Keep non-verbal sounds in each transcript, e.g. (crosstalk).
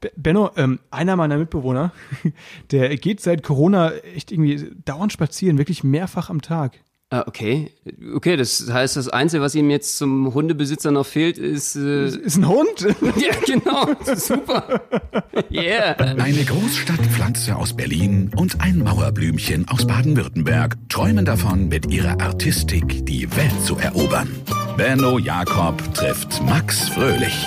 Be- Benno, ähm, einer meiner Mitbewohner, (laughs) der geht seit Corona echt irgendwie dauernd spazieren, wirklich mehrfach am Tag. Ah, okay. Okay, das heißt, das Einzige, was ihm jetzt zum Hundebesitzer noch fehlt, ist. Äh, Ist ein Hund? (laughs) ja, genau. Super. (laughs) Yeah. Eine Großstadtpflanze aus Berlin und ein Mauerblümchen aus Baden-Württemberg träumen davon, mit ihrer Artistik die Welt zu erobern. Benno Jakob trifft Max Fröhlich.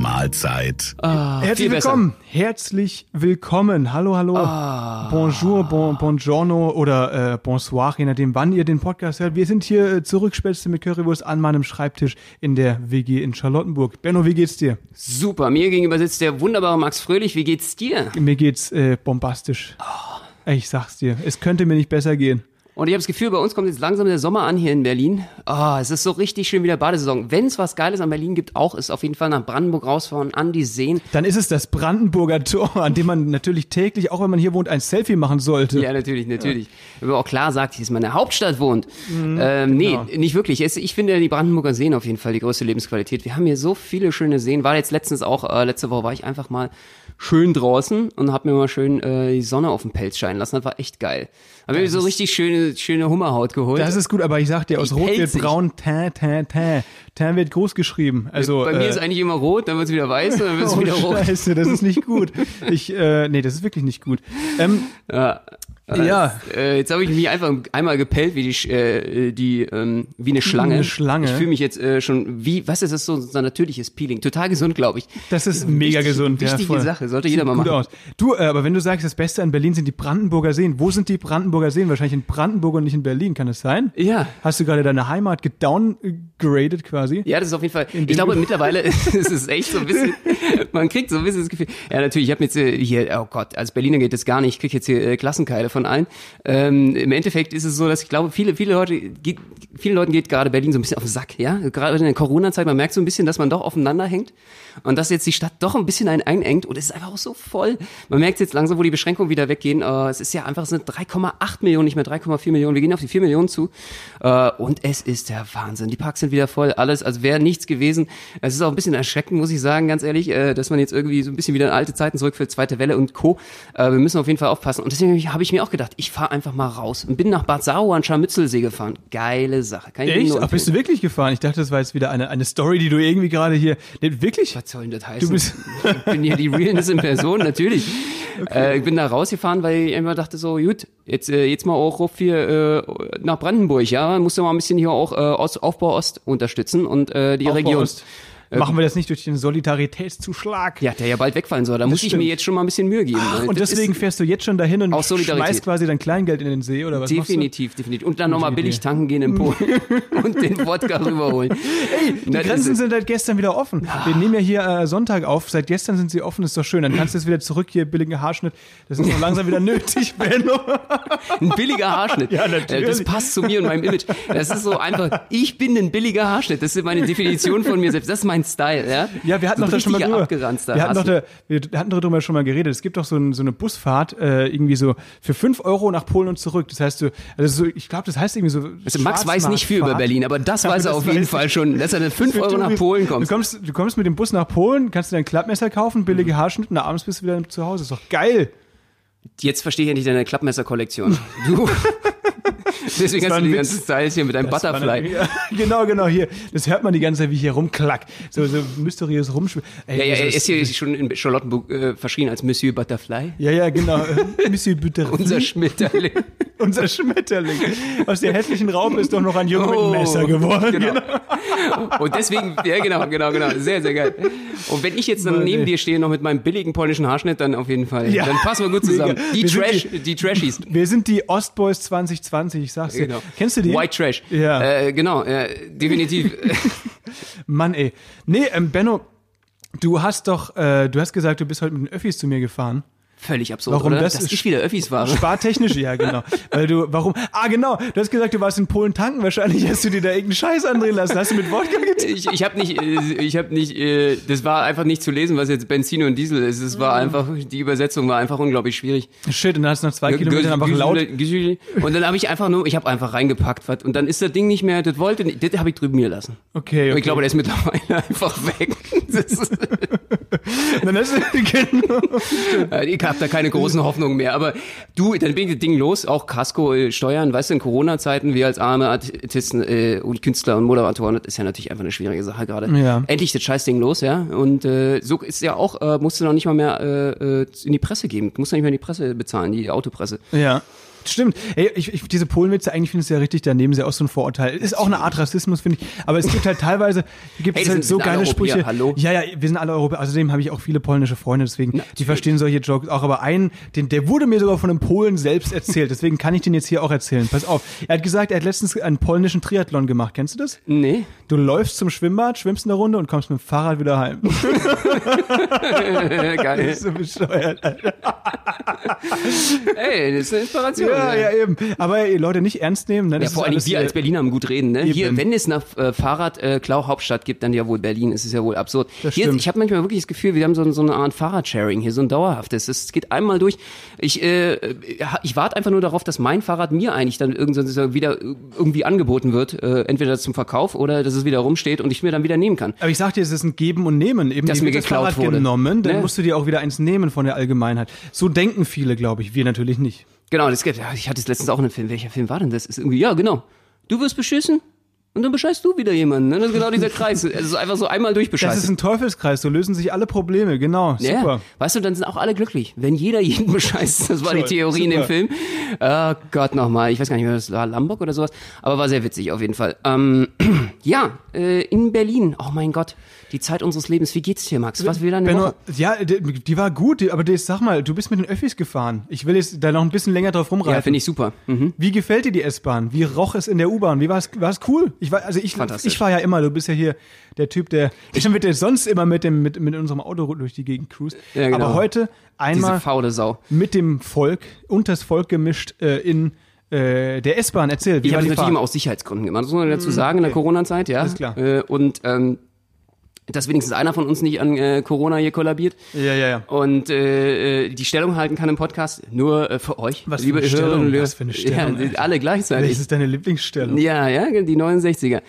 Mahlzeit. Herzlich viel besser. willkommen. Herzlich willkommen. Hallo, hallo. Bonjour, bon, buongiorno oder äh, bonsoir, je nachdem, wann ihr den Podcast hört. Wir sind hier äh, zurück, Spätzle mit Currywurst an meinem Schreibtisch in der WG in Charlottenburg. Benno, wie geht's dir? Super. Mir gegenüber sitzt der wunderbare Max Fröhlich. Wie geht's dir? Mir geht's äh, bombastisch. Ich sag's dir, es könnte mir nicht besser gehen. Und ich habe das Gefühl, bei uns kommt jetzt langsam der Sommer an hier in Berlin. Oh, es ist so richtig schön wieder Badesaison. Wenn es was Geiles an Berlin gibt, auch ist auf jeden Fall nach Brandenburg rausfahren, an die Seen. Dann ist es das Brandenburger Tor, an dem man natürlich täglich, auch wenn man hier wohnt, ein Selfie machen sollte. Ja, natürlich, natürlich. Wenn man auch klar sagt, hier ist meine Hauptstadt wohnt. ähm, nee, genau. nicht wirklich. Ich finde die Brandenburger Seen auf jeden Fall die größte Lebensqualität. Wir haben hier so viele schöne Seen. War jetzt letztens auch, äh, letzte Woche war ich einfach mal schön draußen und hab mir mal schön äh, die Sonne auf den Pelz scheinen lassen. Das war echt geil. Hab mir so richtig schöne, schöne Hummerhaut geholt. Das ist gut, aber ich sag dir, aus Die Rot wird braun, tan, tan, tan. Tan wird groß geschrieben. Also, Bei mir äh, ist eigentlich immer rot, dann wird's wieder weiß und dann wird's (laughs) oh, wieder rot. Scheiße, das ist nicht gut. Ich, äh, nee, das ist wirklich nicht gut. Ähm, Ja. Ja, Äh, jetzt habe ich mich einfach einmal gepellt wie die, äh, die ähm, wie eine Schlange. eine Schlange. Ich fühle mich jetzt äh, schon wie, was ist das so, so ein natürliches Peeling? Total gesund, glaube ich. das ist mega Wichtig- gesund. Wichtige ja, voll. Sache, sollte Sieht jeder mal machen. aus. Du, äh, aber wenn du sagst, das Beste an Berlin sind die Brandenburger Seen, wo sind die Brandenburger Seen? Wahrscheinlich in Brandenburg und nicht in Berlin, kann es sein? Ja. Hast du gerade deine Heimat gedowngraded quasi? Ja, das ist auf jeden Fall. dem Ich glaube, mittlerweile (laughs) ist es echt so ein bisschen. Man kriegt so ein bisschen das Gefühl. Ja, natürlich. Ich habe jetzt äh, hier. Oh Gott, als Berliner geht das gar nicht. Ich krieg jetzt hier äh, Klassenkeile von allen. Ähm, Im Endeffekt ist es so, dass ich glaube, viele, viele Leute, geht, vielen Leuten geht gerade Berlin so ein bisschen auf den Sack. Ja, gerade in der Corona-Zeit. Man merkt so ein bisschen, dass man doch aufeinander hängt und dass jetzt die Stadt doch ein bisschen einen einengt und es ist einfach auch so voll. Man merkt jetzt langsam, wo die Beschränkungen wieder weggehen. Äh, es ist ja einfach, es sind 3,8 Millionen, nicht mehr 3,4 Millionen. Wir gehen auf die 4 Millionen zu. Äh, und es ist der Wahnsinn. Die Parks sind wieder voll, alles, als wäre nichts gewesen. Es ist auch ein bisschen erschreckend, muss ich sagen, ganz ehrlich, äh, dass man jetzt irgendwie so ein bisschen wieder in alte Zeiten zurückfällt, zweite Welle und Co. Wir müssen auf jeden Fall aufpassen. Und deswegen habe ich mir auch gedacht, ich fahre einfach mal raus und bin nach Bad Sau an Scharmützelsee gefahren. Geile Sache. Kann ich Echt? nur Ach, bist du wirklich gefahren? Ich dachte, das war jetzt wieder eine, eine Story, die du irgendwie gerade hier. Nee, wirklich? Was soll denn das heißen? Du bist- ich bin hier die Realness in Person, natürlich. (laughs) Äh, ich bin da rausgefahren, weil ich einfach dachte so, gut, jetzt, äh, jetzt mal auch auf hier äh, nach Brandenburg, ja, musst du mal ein bisschen hier auch äh, Ost, Aufbau Ost unterstützen und äh, die Aufbau Region. Ost. Machen wir das nicht durch den Solidaritätszuschlag? Ja, der ja bald wegfallen soll. Da muss ich stimmt. mir jetzt schon mal ein bisschen Mühe geben. Ach, und das deswegen fährst du jetzt schon dahin und schmeißt quasi dein Kleingeld in den See oder was definitiv, definitiv. Und dann nochmal billig tanken gehen in Polen (laughs) und den Wodka rüberholen. Ey, Die Grenzen sind seit gestern wieder offen. Wir nehmen ja hier äh, Sonntag auf. Seit gestern sind sie offen, ist doch schön. Dann kannst du jetzt wieder zurück hier, billigen Haarschnitt. Das ist noch (laughs) langsam wieder nötig, Benno. Ein billiger Haarschnitt. (laughs) Ja, natürlich. Äh, Das passt zu mir und meinem Image. Das ist so einfach, ich bin ein billiger Haarschnitt. Das ist meine Definition von mir selbst. Das ist mein Style, ja? Ja, wir hatten so doch da schon mal drüber. Wir hatten, doch da, wir hatten darüber schon mal geredet. Es gibt doch so, ein, so eine Busfahrt, äh, irgendwie so für 5 Euro nach Polen und zurück. Das heißt, du, also so, ich glaube, das heißt irgendwie so. Also Max weiß nicht viel über. Berlin, aber das Ja, weiß er auf jeden Fall schon, dass er eine 5 Euro nach Polen Du kommt. kommst, du kommst mit dem Bus nach Polen, kannst dir ein Klappmesser kaufen, billige Haarschnitt und abends bist du wieder zu Hause. Ist doch geil. Jetzt verstehe ich endlich deine Klappmesser-Kollektion. (laughs) Du. (laughs) Deswegen hast du ein die ganzen Styles hier mit Das war Butterfly. eine- (laughs) genau, genau, hier. Das hört man die ganze Zeit, wie ich hier rumklack. So, so mysteriös rumschwimmen. Ja, ja, er ist hier schon in Charlottenburg äh, verschrien als Monsieur Butterfly. Ja, ja, genau. (laughs) Äh, Monsieur Butterfly. Unser Schmetterling. Unser Schmetterling. Aus der hässlichen Raupe ist doch noch ein Junge mit einem Messer geworden. Genau. Und deswegen, ja genau, genau, genau. Sehr, sehr geil. Und wenn ich jetzt dann neben dir stehe, noch mit meinem billigen polnischen Haarschnitt, dann auf jeden Fall. Ja. Dann passen wir gut zusammen. Die Wir Trash, die Trashies. Wir sind die Ostboys 2020, ich sag's dir. Genau. Kennst du die? White Trash. Ja. Äh, genau, äh, definitiv. (laughs) Mann, ey. Nee, ähm, Benno, du hast doch, äh, du hast gesagt, du bist heute mit den Öffis zu mir gefahren. Völlig absurd, Warum oder? das Dass ist- ich wieder Öffis fahre. Spartechnisch, ja, genau. Weil du, warum? Ah, genau. Du hast gesagt, du warst in Polen tanken. Wahrscheinlich hast du dir da irgendeinen Scheiß andrehen lassen. Hast du mit Wodka getan? Ich, ich habe nicht, äh, ich habe nicht, äh, das war einfach nicht zu lesen, was jetzt Benzin und Diesel ist. Es war einfach, die Übersetzung war einfach unglaublich schwierig. Shit, und dann hast du nach zwei Kilometern einfach laut. Und dann habe ich einfach nur, ich habe einfach reingepackt was und dann ist das Ding nicht mehr, das wollte, nicht- das habe ich drüben mir lassen. Okay, okay. Ich glaube, der ist mittlerweile (laughs) einfach weg. (laughs) Dann hast du, (laughs) genau. Ich habe da keine großen (laughs) Hoffnungen mehr. Aber du, dann bin ich das Ding los, auch Casco, äh, Steuern, weißt du, in Corona-Zeiten, wir als arme Artisten äh, und Künstler und Moderatoren, das ist ja natürlich einfach eine schwierige Sache gerade. Ja. Endlich das Scheißding los, ja. Und äh, so ist ja auch, äh, musst du noch nicht mal mehr äh, äh, in die Presse geben. Du musst noch nicht mehr in die Presse bezahlen, die Autopresse. Ja. Stimmt. Ey, ich, ich, diese Polenwitze, eigentlich finde ich es ja richtig, daneben ist ja auch so ein Vorurteil. Ist auch eine Art Rassismus, finde ich. Aber es gibt halt teilweise, gibt Hey, es das halt so geile Europäer, Sprüche. hallo? Ja, ja, wir sind alle Europäer. Außerdem habe ich auch viele polnische Freunde, deswegen, die verstehen solche Jokes auch. Aber einen, den, der wurde mir sogar von einem Polen selbst erzählt. Deswegen kann ich den jetzt hier auch erzählen. Pass auf. Er hat gesagt, er hat letztens einen polnischen Triathlon gemacht. Kennst du das? Nee. Du läufst zum Schwimmbad, schwimmst eine Runde und kommst mit dem Fahrrad wieder heim. (laughs) (laughs) Geil. so bescheuert. Alter. Ey, das ist eine Inspiration. Ja, ja, eben. Aber ey, Leute, nicht ernst nehmen. Ne? Ja, Das vor allem wir als Berliner haben gut reden, ne? Hier, wenn es nach äh, Fahrrad äh, gibt, dann ja wohl Berlin. Es ist ja wohl absurd. Das Hier, stimmt. ich habe manchmal wirklich das Gefühl, wir haben so, so eine Art Fahrradsharing hier, so ein dauerhaftes. Es geht einmal durch. Ich, äh, ich warte einfach nur darauf, dass mein Fahrrad mir eigentlich dann irgendwann wieder irgendwie angeboten wird, äh, entweder zum Verkauf oder dass es wieder rumsteht und ich mir dann wieder nehmen kann. Aber ich sag dir, es ist ein Geben und Nehmen. Eben Das dir mir wird geklaut Fahrrad wurde. genommen, dann Ne? musst du dir auch wieder eins nehmen von der Allgemeinheit. So denken viele, glaube ich. Wir natürlich nicht. Genau, das gibt, ja, ich hatte es letztens auch in einem Film. Welcher Film war denn das? Ist irgendwie, ja, genau. Du wirst beschissen und dann bescheißt du wieder jemanden. Ne? Das ist genau dieser Kreis. Also einfach so einmal Das durchbescheißen. ist ein Teufelskreis. So lösen sich alle Probleme. Genau. Ja, Super. weißt du, dann sind auch alle glücklich. Wenn jeder jeden (laughs) bescheißt, das war die Theorie in dem super. Film. Oh Gott, nochmal. Ich weiß gar nicht mehr, das war Lombok oder sowas. Aber war sehr witzig auf jeden Fall. Ähm, (clears throat) ja, äh, in Berlin. Oh mein Gott, die Zeit unseres Lebens. Wie geht's dir, Max? Was will deine Benno, Woche? ja, die, die war gut, aber die, sag mal, du bist mit den Öffis gefahren. Ich will jetzt da noch ein bisschen länger drauf rumreiten. Ja, finde ich super. Mhm. Wie gefällt dir die S-Bahn? Wie roch es in der U-Bahn? Wie war es? War es cool? Ich war, also ich, ich fahre ja immer. Du bist ja hier der Typ, der ich mit der sonst immer mit dem mit, mit unserem Auto durch die Gegend cruist. Ja, genau. Aber heute Diese einmal faule Sau. mit dem Volk, unters Volk gemischt äh, in äh, der S-Bahn. Erzähl, wie Ich habe das natürlich Fahrt? immer aus Sicherheitsgründen gemacht. Das muss man dazu sagen, in der Corona-Zeit, ja. Alles klar. Äh, und ähm, dass wenigstens einer von uns nicht an äh, Corona hier kollabiert. Ja, ja, ja. und äh, äh, die Stellung halten kann im Podcast nur äh, für euch, Was für liebe eine Stellung? Hörerinnen Was für eine Stellung, Ja, Alter. alle gleichzeitig. Welches ist deine Lieblingsstellung? Ja, ja, die 69er.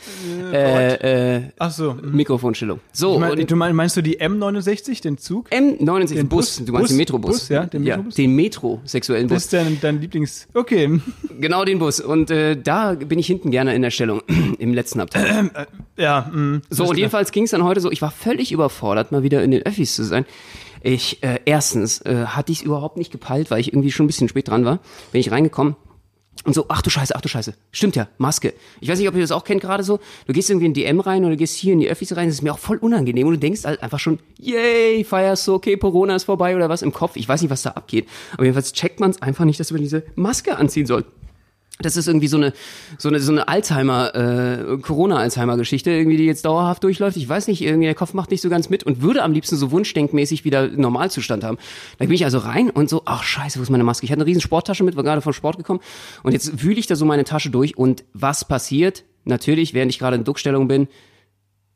Äh, äh, Ach so. hm. Mikrofonstellung. So, Ich mein, du mein, meinst du die M69, den Zug? M69, Den Bus, Bus? du meinst Bus? den Metrobus. Bus, ja, den Metrobus? den metrosexuellen Das Bus. ist dein, dein Lieblings... Okay. (laughs) Genau den Bus. Und äh, da bin ich hinten gerne in der Stellung, (clears throat) im letzten Abteil. Ja, mh, So, und jedenfalls ging es dann heute so, ich war völlig überfordert, mal wieder in den Öffis zu sein. Ich, äh, erstens, äh, hatte ich es überhaupt nicht gepeilt, weil ich irgendwie schon ein bisschen spät dran war. Bin ich reingekommen und so, ach du Scheiße, ach du Scheiße. Stimmt ja, Maske. Ich weiß nicht, ob ihr das auch kennt gerade so. Du gehst irgendwie in DM rein oder gehst hier in die Öffis rein, das ist mir auch voll unangenehm und du denkst halt einfach schon, yay, feierst du, okay, Corona ist vorbei oder was im Kopf. Ich weiß nicht, was da abgeht. Aber jedenfalls checkt man es einfach nicht, dass man diese Maske anziehen soll. Das ist irgendwie so eine so eine so eine Alzheimer äh, Corona Alzheimer Geschichte irgendwie die jetzt dauerhaft durchläuft. Ich weiß nicht, irgendwie der Kopf macht nicht so ganz mit und würde am liebsten so wunschdenkmäßig wieder Normalzustand haben. Da bin ich also rein und so, ach Scheiße, wo ist meine Maske? Ich hatte eine riesen Sporttasche mit, war gerade vom Sport gekommen und jetzt wühle ich da so meine Tasche durch und was passiert? Natürlich, während ich gerade in Duckstellung bin,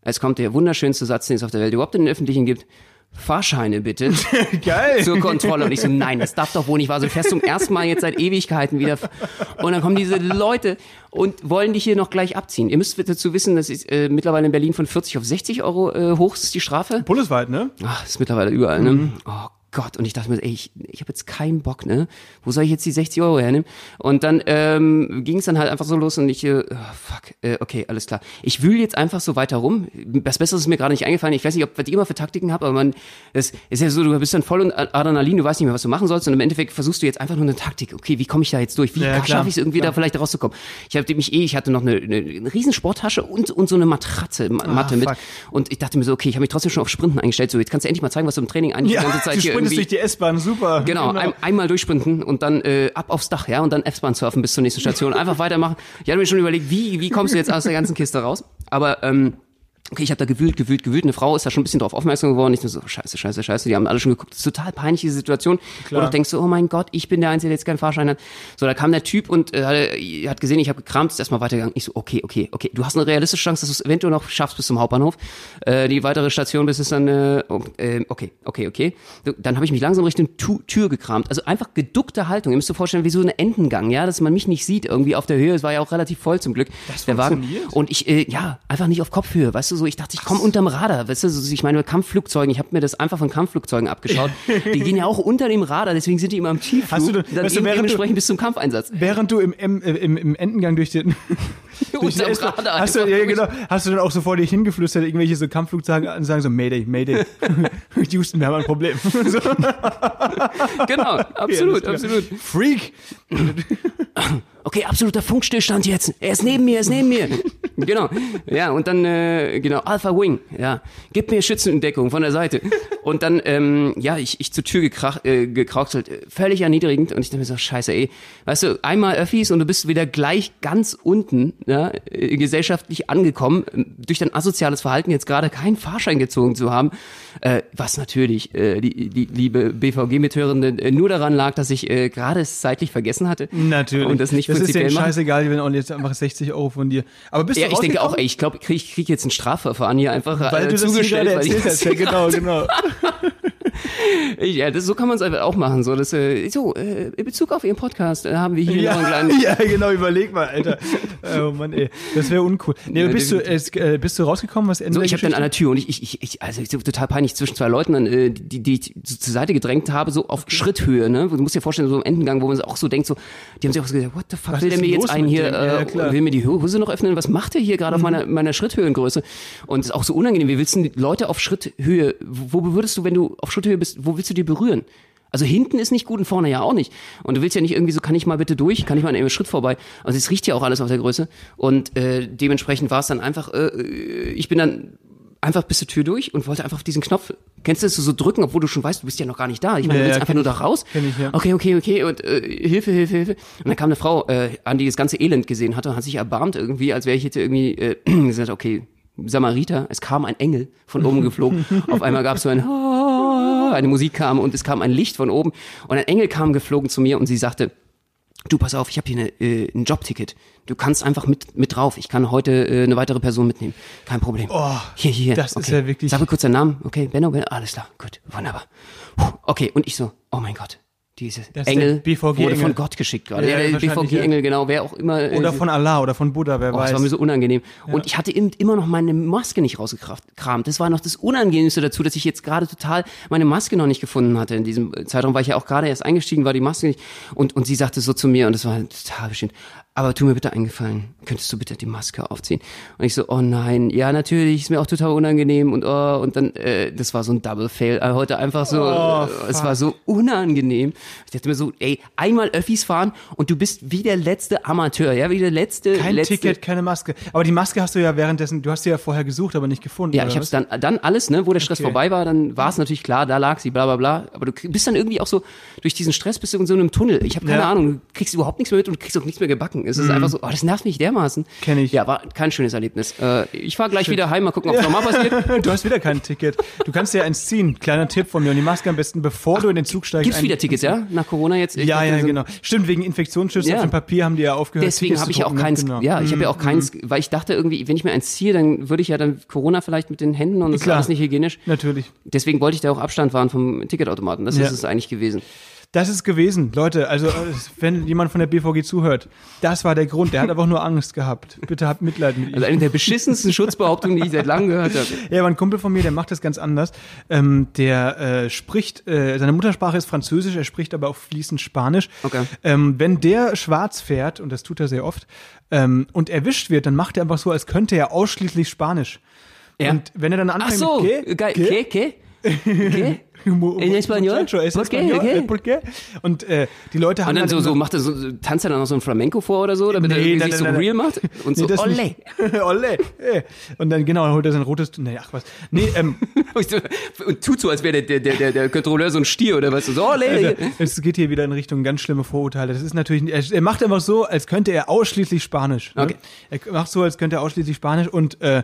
es kommt der wunderschönste Satz, den es auf der Welt überhaupt in den Öffentlichen gibt. Fahrscheine bitte (laughs) Geil. zur Kontrolle. Und ich so, nein, das darf doch wohl nicht wahr sein. Du fährst zum ersten Mal jetzt seit Ewigkeiten wieder. Und dann kommen diese Leute und wollen dich hier noch gleich abziehen. Ihr müsst dazu wissen, das ist äh, mittlerweile in Berlin von 40 auf 60 Euro äh, hoch ist die Strafe. Bundesweit, ne? Ach, ist mittlerweile überall, ne? Oh Gott, und ich dachte mir, ey, ich, ich habe jetzt keinen Bock, ne? Wo soll ich jetzt die 60 Euro hernehmen? Und dann ähm, ging es dann halt einfach so los und ich, äh, oh, fuck, äh, okay, alles klar. Ich wühle jetzt einfach so weiter rum. Was Besseres ist mir gerade nicht eingefallen. Ich weiß nicht, ob was ihr immer für Taktiken habt, aber man, das ist ja so, du bist dann voll und Adrenalin, du weißt nicht mehr, was du machen sollst und im Endeffekt versuchst du jetzt einfach nur eine Taktik. Okay, wie komme ich da jetzt durch? Wie Ja, schaffe ich es irgendwie klar. da vielleicht rauszukommen? Ich hatte mich eh, ich hatte noch eine, eine, eine riesen Sporttasche und, und so eine Matratze, Ma- Matte mit. fuck. Und ich dachte mir so, okay, ich habe mich trotzdem schon auf Sprinten eingestellt. So, jetzt kannst du endlich mal zeigen, was du im Training eigentlich Ja, die ganze (laughs) Zeit hier irgendwie. durch die S-Bahn, super. Genau, Ein, einmal durchsprinten und dann äh, ab aufs Dach, ja, und dann F-Bahn surfen bis zur nächsten Station. Einfach weitermachen. Ich hatte mir schon überlegt, wie, wie kommst du jetzt aus der ganzen Kiste raus? Aber ähm, Okay, ich habe da gewühlt, gewühlt, gewühlt. Eine Frau ist da schon ein bisschen drauf aufmerksam geworden. Ich so, scheiße, scheiße, scheiße. Die haben alle schon geguckt. Das ist total peinliche Situation. Klar. Und du denkst so, oh mein Gott, ich bin der Einzige, der jetzt keinen Fahrschein hat. So, da kam der Typ und äh, hat gesehen, ich habe gekramt, ist erstmal weitergegangen. Ich so, okay, okay, okay. Du hast eine realistische Chance, dass du es eventuell noch schaffst bis zum Hauptbahnhof. Äh, die weitere Station, bis es dann, äh, oh, äh, okay, okay, okay. Dann habe ich mich langsam Richtung tu Tür gekramt. Also einfach geduckte Haltung. Ihr müsst euch vorstellen, wie so eine Entengang, ja, dass man mich nicht sieht irgendwie auf der Höhe. Es war ja auch relativ voll zum Glück. Das der Wagen. Und ich, äh, ja, einfach nicht auf Kopfhöhe. Weißt du, so, ich dachte, ich komme unterm Radar. Weißt du, so, ich meine, Kampfflugzeugen, ich habe mir das einfach von Kampfflugzeugen abgeschaut. Die gehen ja auch unter dem Radar, deswegen sind die immer im Tiefflug. Hast du dann weißt du, eben während du- dementsprechend bis zum Kampfeinsatz. Während du im, im, im, im Endengang durch den, (laughs) durch den Radar hast du, ja, genau, hast du dann auch so vor dich hingeflüstert, irgendwelche so Kampfflugzeuge an, sagen so, Mayday, Mayday. (laughs) Houston, wir haben ein Problem. (laughs) so, Genau, absolut, klar. absolut. Freak! Okay, absoluter Funkstillstand jetzt. Er ist neben mir, er ist neben mir. (laughs) genau. Ja, und dann, äh, genau, Alpha Wing, ja. Gib mir Schützendeckung von der Seite. Und dann, ähm, ja, ich, ich zur Tür gekrach, äh, gekrauchselt, völlig erniedrigend. Und ich dachte mir so, scheiße, ey. Weißt du, einmal Öffis und du bist wieder gleich ganz unten, ja, äh, gesellschaftlich angekommen, äh, durch dein asoziales Verhalten jetzt gerade keinen Fahrschein gezogen zu haben. Äh, was natürlich, äh, die, die liebe BVG-Mithörende, äh, nur daran lag, dass ich äh, gerade es zeitlich vergessen hatte. Natürlich. Und das nicht das ist denen scheißegal, die werden auch jetzt einfach 60 Euro von dir. Aber bist Ja, du ich denke auch, ey, ich glaube, ich krieg, ich krieg jetzt ein Strafverfahren hier einfach Weil äh, du das hier zugestellt. gerade erzählt hast. Ja, genau, genau. (laughs) Ich, ja, das, so kann man es einfach auch machen. So, das, äh, so äh, in Bezug auf Ihren Podcast äh, haben wir hier noch einen Ja, kleinen... (laughs) ja, genau, überleg mal, Alter. Oh Mann, ey. Das wäre uncool. Nee, bist du, äh, bist du rausgekommen, was Ende So, ich habe dann an der Tür und ich, ich, ich, also ich, total peinlich zwischen zwei Leuten, dann, äh, die, die ich so zur Seite gedrängt habe, so auf Schritthöhe, ne? Du musst dir vorstellen, so im Endengang, wo man auch so denkt, so, die haben sich auch so gesagt, what the fuck, Was will der mir jetzt einen hier? Ja, ja, äh. Mhm. will mir die Hose noch öffnen? Was macht der hier gerade auf meiner, meiner Schritthöhengröße? Und es ist auch so unangenehm. Wie willst du Leute auf Schritthöhe, wo wo würdest du, wenn du auf Schritthöhe bist, wo willst du die berühren? Also hinten ist nicht gut und vorne ja auch nicht. Und du willst ja nicht irgendwie so, kann ich mal bitte durch, kann ich mal einen Schritt vorbei. Also es riecht ja auch alles auf der Größe. Und äh, dementsprechend war es dann einfach, äh, ich bin dann einfach bis zur Tür durch und wollte einfach auf diesen Knopf, kennst du das, so drücken, obwohl du schon weißt, du bist ja noch gar nicht da. Ich meine, du willst ja, einfach nur da raus. Ich, ja. Okay, okay, okay. Und äh, Hilfe, Hilfe, Hilfe. Und dann kam eine Frau äh, an, die das ganze Elend gesehen hatte und hat sich erbarmt irgendwie, als wäre ich jetzt irgendwie äh, (clears throat) gesagt, okay, Samariter, es kam ein Engel von oben geflogen. (laughs) Auf einmal gab es so ein Ah, eine Musik kam und es kam ein Licht von oben und ein Engel kam geflogen zu mir und sie sagte, du pass auf, ich habe hier eine, äh, ein Jobticket. Du kannst einfach mit mit drauf. Ich kann heute äh, eine weitere Person mitnehmen. Kein Problem. Oh, hier, hier, hier. das ist okay. ja wirklich- Sag mir kurz deinen Namen. Okay, Benno, Benno. Alles klar, gut, wunderbar. Puh, okay, und ich so, oh mein Gott. Diese Das Engel wurde Engel. von Gott geschickt gerade. Ja, Ja, BVG-Engel, genau, wer auch immer. äh, Oder von Allah oder von Buddha, wer Oh, das weiß. war mir so unangenehm. Und ich hatte eben immer noch meine Maske nicht rausgekramt. Das war noch das Unangenehmste dazu, dass ich jetzt gerade total meine Maske noch nicht gefunden hatte in diesem Zeitraum, weil ich ja auch gerade erst eingestiegen war, die Maske nicht. Und, und sie sagte so zu mir, und das war total bestimmt, aber tu mir bitte einen Gefallen, könntest du bitte die Maske aufziehen? Und ich so, oh nein, ja natürlich, ist mir auch total unangenehm und oh, und dann, äh, das war so ein Double Fail, äh, heute einfach so, Oh, äh, es war so unangenehm. Ich dachte mir so, ey, einmal Öffis fahren und du bist wie der letzte Amateur, ja, wie der letzte, Kein letzte, Ticket, keine Maske. Aber die Maske hast du ja währenddessen, du hast sie ja vorher gesucht, aber nicht gefunden. Ja, ich was? es dann, dann alles, ne, wo der Stress Okay. vorbei war, dann war es natürlich klar, da lag sie, bla bla bla. Aber du bist dann irgendwie auch so, durch diesen Stress bist du in so einem Tunnel. Ich habe keine Ja. Ahnung, du kriegst überhaupt nichts mehr mit und du kriegst auch nichts mehr gebacken. Es ist einfach so, oh, das nervt mich dermaßen. Kenn ich. Ja, war kein schönes Erlebnis. Äh, ich fahr gleich wieder heim, mal gucken, ob es nochmal passiert. (laughs) Du hast wieder kein Ticket. Du kannst dir eins ziehen. Kleiner Tipp von mir. Und die Maske am besten, bevor du in den Zug steigst. Gibt's wieder Tickets, ja? Nach Corona jetzt? Ich Ja, ja, so- genau. Stimmt, wegen Infektionsschutz Ja. auf dem Papier haben die ja aufgehört. Deswegen habe ich ja auch ne? keins, Genau. ja, ich habe ja auch keins, weil ich dachte irgendwie, wenn ich mir eins ziehe, dann würde ich ja dann Corona vielleicht mit den Händen und das ist alles nicht hygienisch. Natürlich. Deswegen wollte ich da auch Abstand wahren vom Ticketautomaten. Das Ja. ist es eigentlich gewesen. Das ist gewesen, Leute. Also, äh, wenn jemand von der BVG zuhört, das war der Grund. Der hat einfach nur Angst gehabt. Bitte habt Mitleid mit ihm. Also eine der beschissensten Schutzbehauptungen, die ich seit langem gehört habe. Ja, aber ein Kumpel von mir, der macht das ganz anders. Ähm, der äh, spricht, äh, seine Muttersprache ist Französisch, er spricht aber auch fließend Spanisch. Okay. Ähm, wenn der schwarz fährt, und das tut er sehr oft, ähm, und erwischt wird, dann macht er einfach so, als könnte er ausschließlich Spanisch. Ja. Und wenn er dann Ach anfängt so, mit geil. ¿qué? ¿Qué? En (laughs) español? Muchacho, es ¿Por qué? español, ¿Qué? eh, ¿por qué? Und äh, die Leute haben Und dann halt so, so macht er so, so, tanzt er dann noch so ein Flamenco vor oder so, damit er Nee, irgendwie nein, sich so real macht und so, Nee, das ole. (laughs) Ole. eh. Und dann genau, dann holt er sein rotes, nee, ach was. Nee, ähm, (laughs) Und so- und tut so, als wäre der, der, der, der Kontrolleur so ein Stier oder was, so, ole. Also, es geht hier wieder in Richtung ganz schlimme Vorurteile. Das ist natürlich, er, er macht einfach so, als könnte er ausschließlich Spanisch. Ne? Okay. Er macht so, als könnte er ausschließlich Spanisch und äh,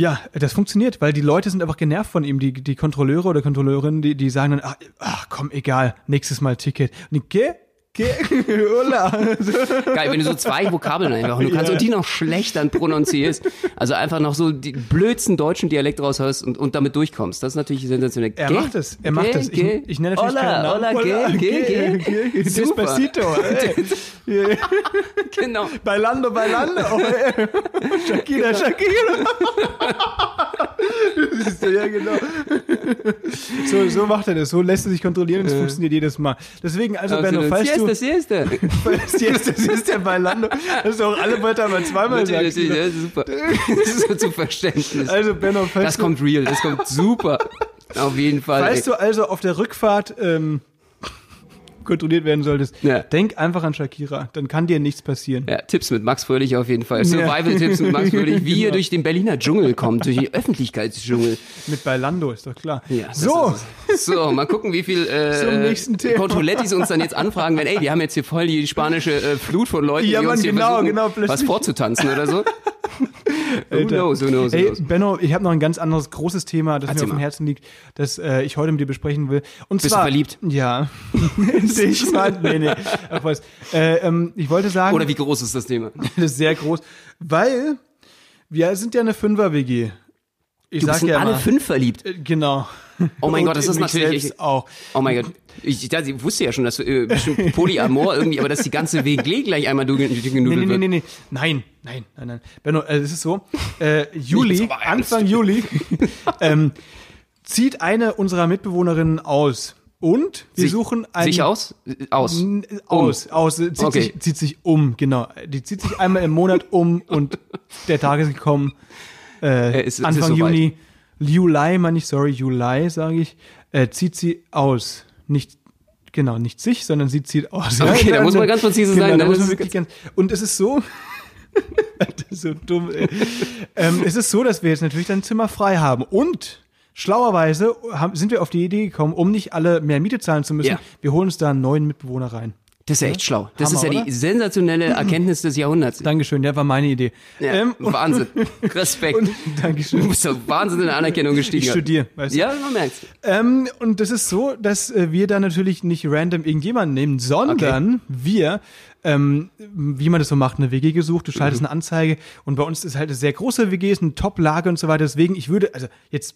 Ja, das funktioniert, weil die Leute sind einfach genervt von ihm. Die, die Kontrolleure oder Kontrolleurinnen, die, die sagen dann, ach, ach komm, egal, nächstes Mal Ticket. Und die, hola. (laughs) Geil, wenn du so zwei Vokabeln einfach und du kannst Ja. und die noch schlecht dann prononzierst. Also einfach noch so die blödsten deutschen Dialekt raushörst und, und damit durchkommst. Das ist natürlich sensationell. Er macht es, er macht es. Ich, ich nenne natürlich Hola, keinen Namen. hola, geh, geh. geh. Super. Despacito. (laughs) Genau. Bailando, bailando. (laughs) Shakira, Shakira. Siehst du, ja, genau. So, so macht er das. So lässt er sich kontrollieren und es funktioniert jedes Mal. Deswegen, also, Benno, falls du. Siesta. Jetzt, das ist der Bailando. Das ist auch alle Wörter mal zweimal natürlich, das ist super. Das ist so zum Verständnis. Also, Benno, falls Das kommt real, das kommt super. Auf jeden Fall. falls ey. du also auf der Rückfahrt ähm, kontrolliert werden solltest, Ja. denk einfach an Shakira. Dann kann dir nichts passieren. Ja, Tipps mit Max Fröhlich auf jeden Fall. Survival-Tipps mit Max Fröhlich, wie (laughs) ihr Genau. durch den Berliner Dschungel kommt, durch den (laughs) Öffentlichkeitsdschungel. Mit Bailando ist doch klar. So, so, mal gucken, wie viel äh, Thema. Controlettis uns dann jetzt anfragen, wenn, ey, wir haben jetzt hier voll die spanische äh, Flut von Leuten, Ja, die uns hier genau, versuchen, genau, was vorzutanzen oder so. (laughs) who knows, who knows, who Ey, knows. Benno, ich habe noch ein ganz anderes großes Thema, das Erzähl mir auf dem. Herzen liegt, das äh, ich heute mit dir besprechen will. Und Bist du zwar, verliebt? Ja. Ich fand, (laughs) nee, nee. Ach was. Äh, ähm, ich wollte sagen, Oder wie groß ist das Thema? (laughs) das ist sehr groß, weil wir sind ja eine Fünfer-WG. Ich Du sag bist in ja alle mal, fünf verliebt. äh, Genau. Oh mein Und Gott, das ist natürlich- selbst auch. Oh mein Gott. Ich, ich, ich wusste ja schon, dass äh, bestimmt Polyamor irgendwie, aber dass die ganze WG gleich einmal du- Nee, genudelt nee, nee, wird. nee, nee. Nein, nein, nein, nein. Benno, äh, es ist so, äh, Juli. Anfang Juli, (laughs) ähm, zieht eine unserer Mitbewohnerinnen aus. Und wir Sich- suchen einen... Sich aus? Aus. Aus, aus, äh, zieht, Okay. sich, zieht sich um, genau. Die zieht sich einmal im Monat um und der Tag ist gekommen. Äh, ist Anfang soweit. Juni, Juli, meine ich, sorry, Juli, sage ich, äh, zieht sie aus. Nicht, genau, nicht sich, sondern sie zieht aus. Okay, da muss man ganz präzise genau, sein, Da da muss man ist- wirklich ganz, und es ist so, (laughs) das ist so dumm, ey. ähm, es ist so, dass wir jetzt natürlich ein Zimmer frei haben und Schlauerweise sind wir auf die Idee gekommen, um nicht alle mehr Miete zahlen zu müssen, Ja. wir holen uns da einen neuen Mitbewohner rein. Das ist ja echt schlau. Das Hammer, ist ja oder? die sensationelle (clears throat) Erkenntnis des Jahrhunderts. Dankeschön, der war meine Idee. Ja, Ähm, Wahnsinn. (laughs) Respekt. und, du Dankeschön. bist doch Wahnsinn in Anerkennung gestiegen. Ich studiere, weißt du. Ja, man merkt's. Ähm, und das ist so, dass äh, wir da natürlich nicht random irgendjemanden nehmen, sondern wir, ähm, wie man das so macht, eine WG gesucht, du Mhm. schaltest eine Anzeige und bei uns ist halt eine sehr große WG, ist eine Top-Lage und so weiter. Deswegen, ich würde, also jetzt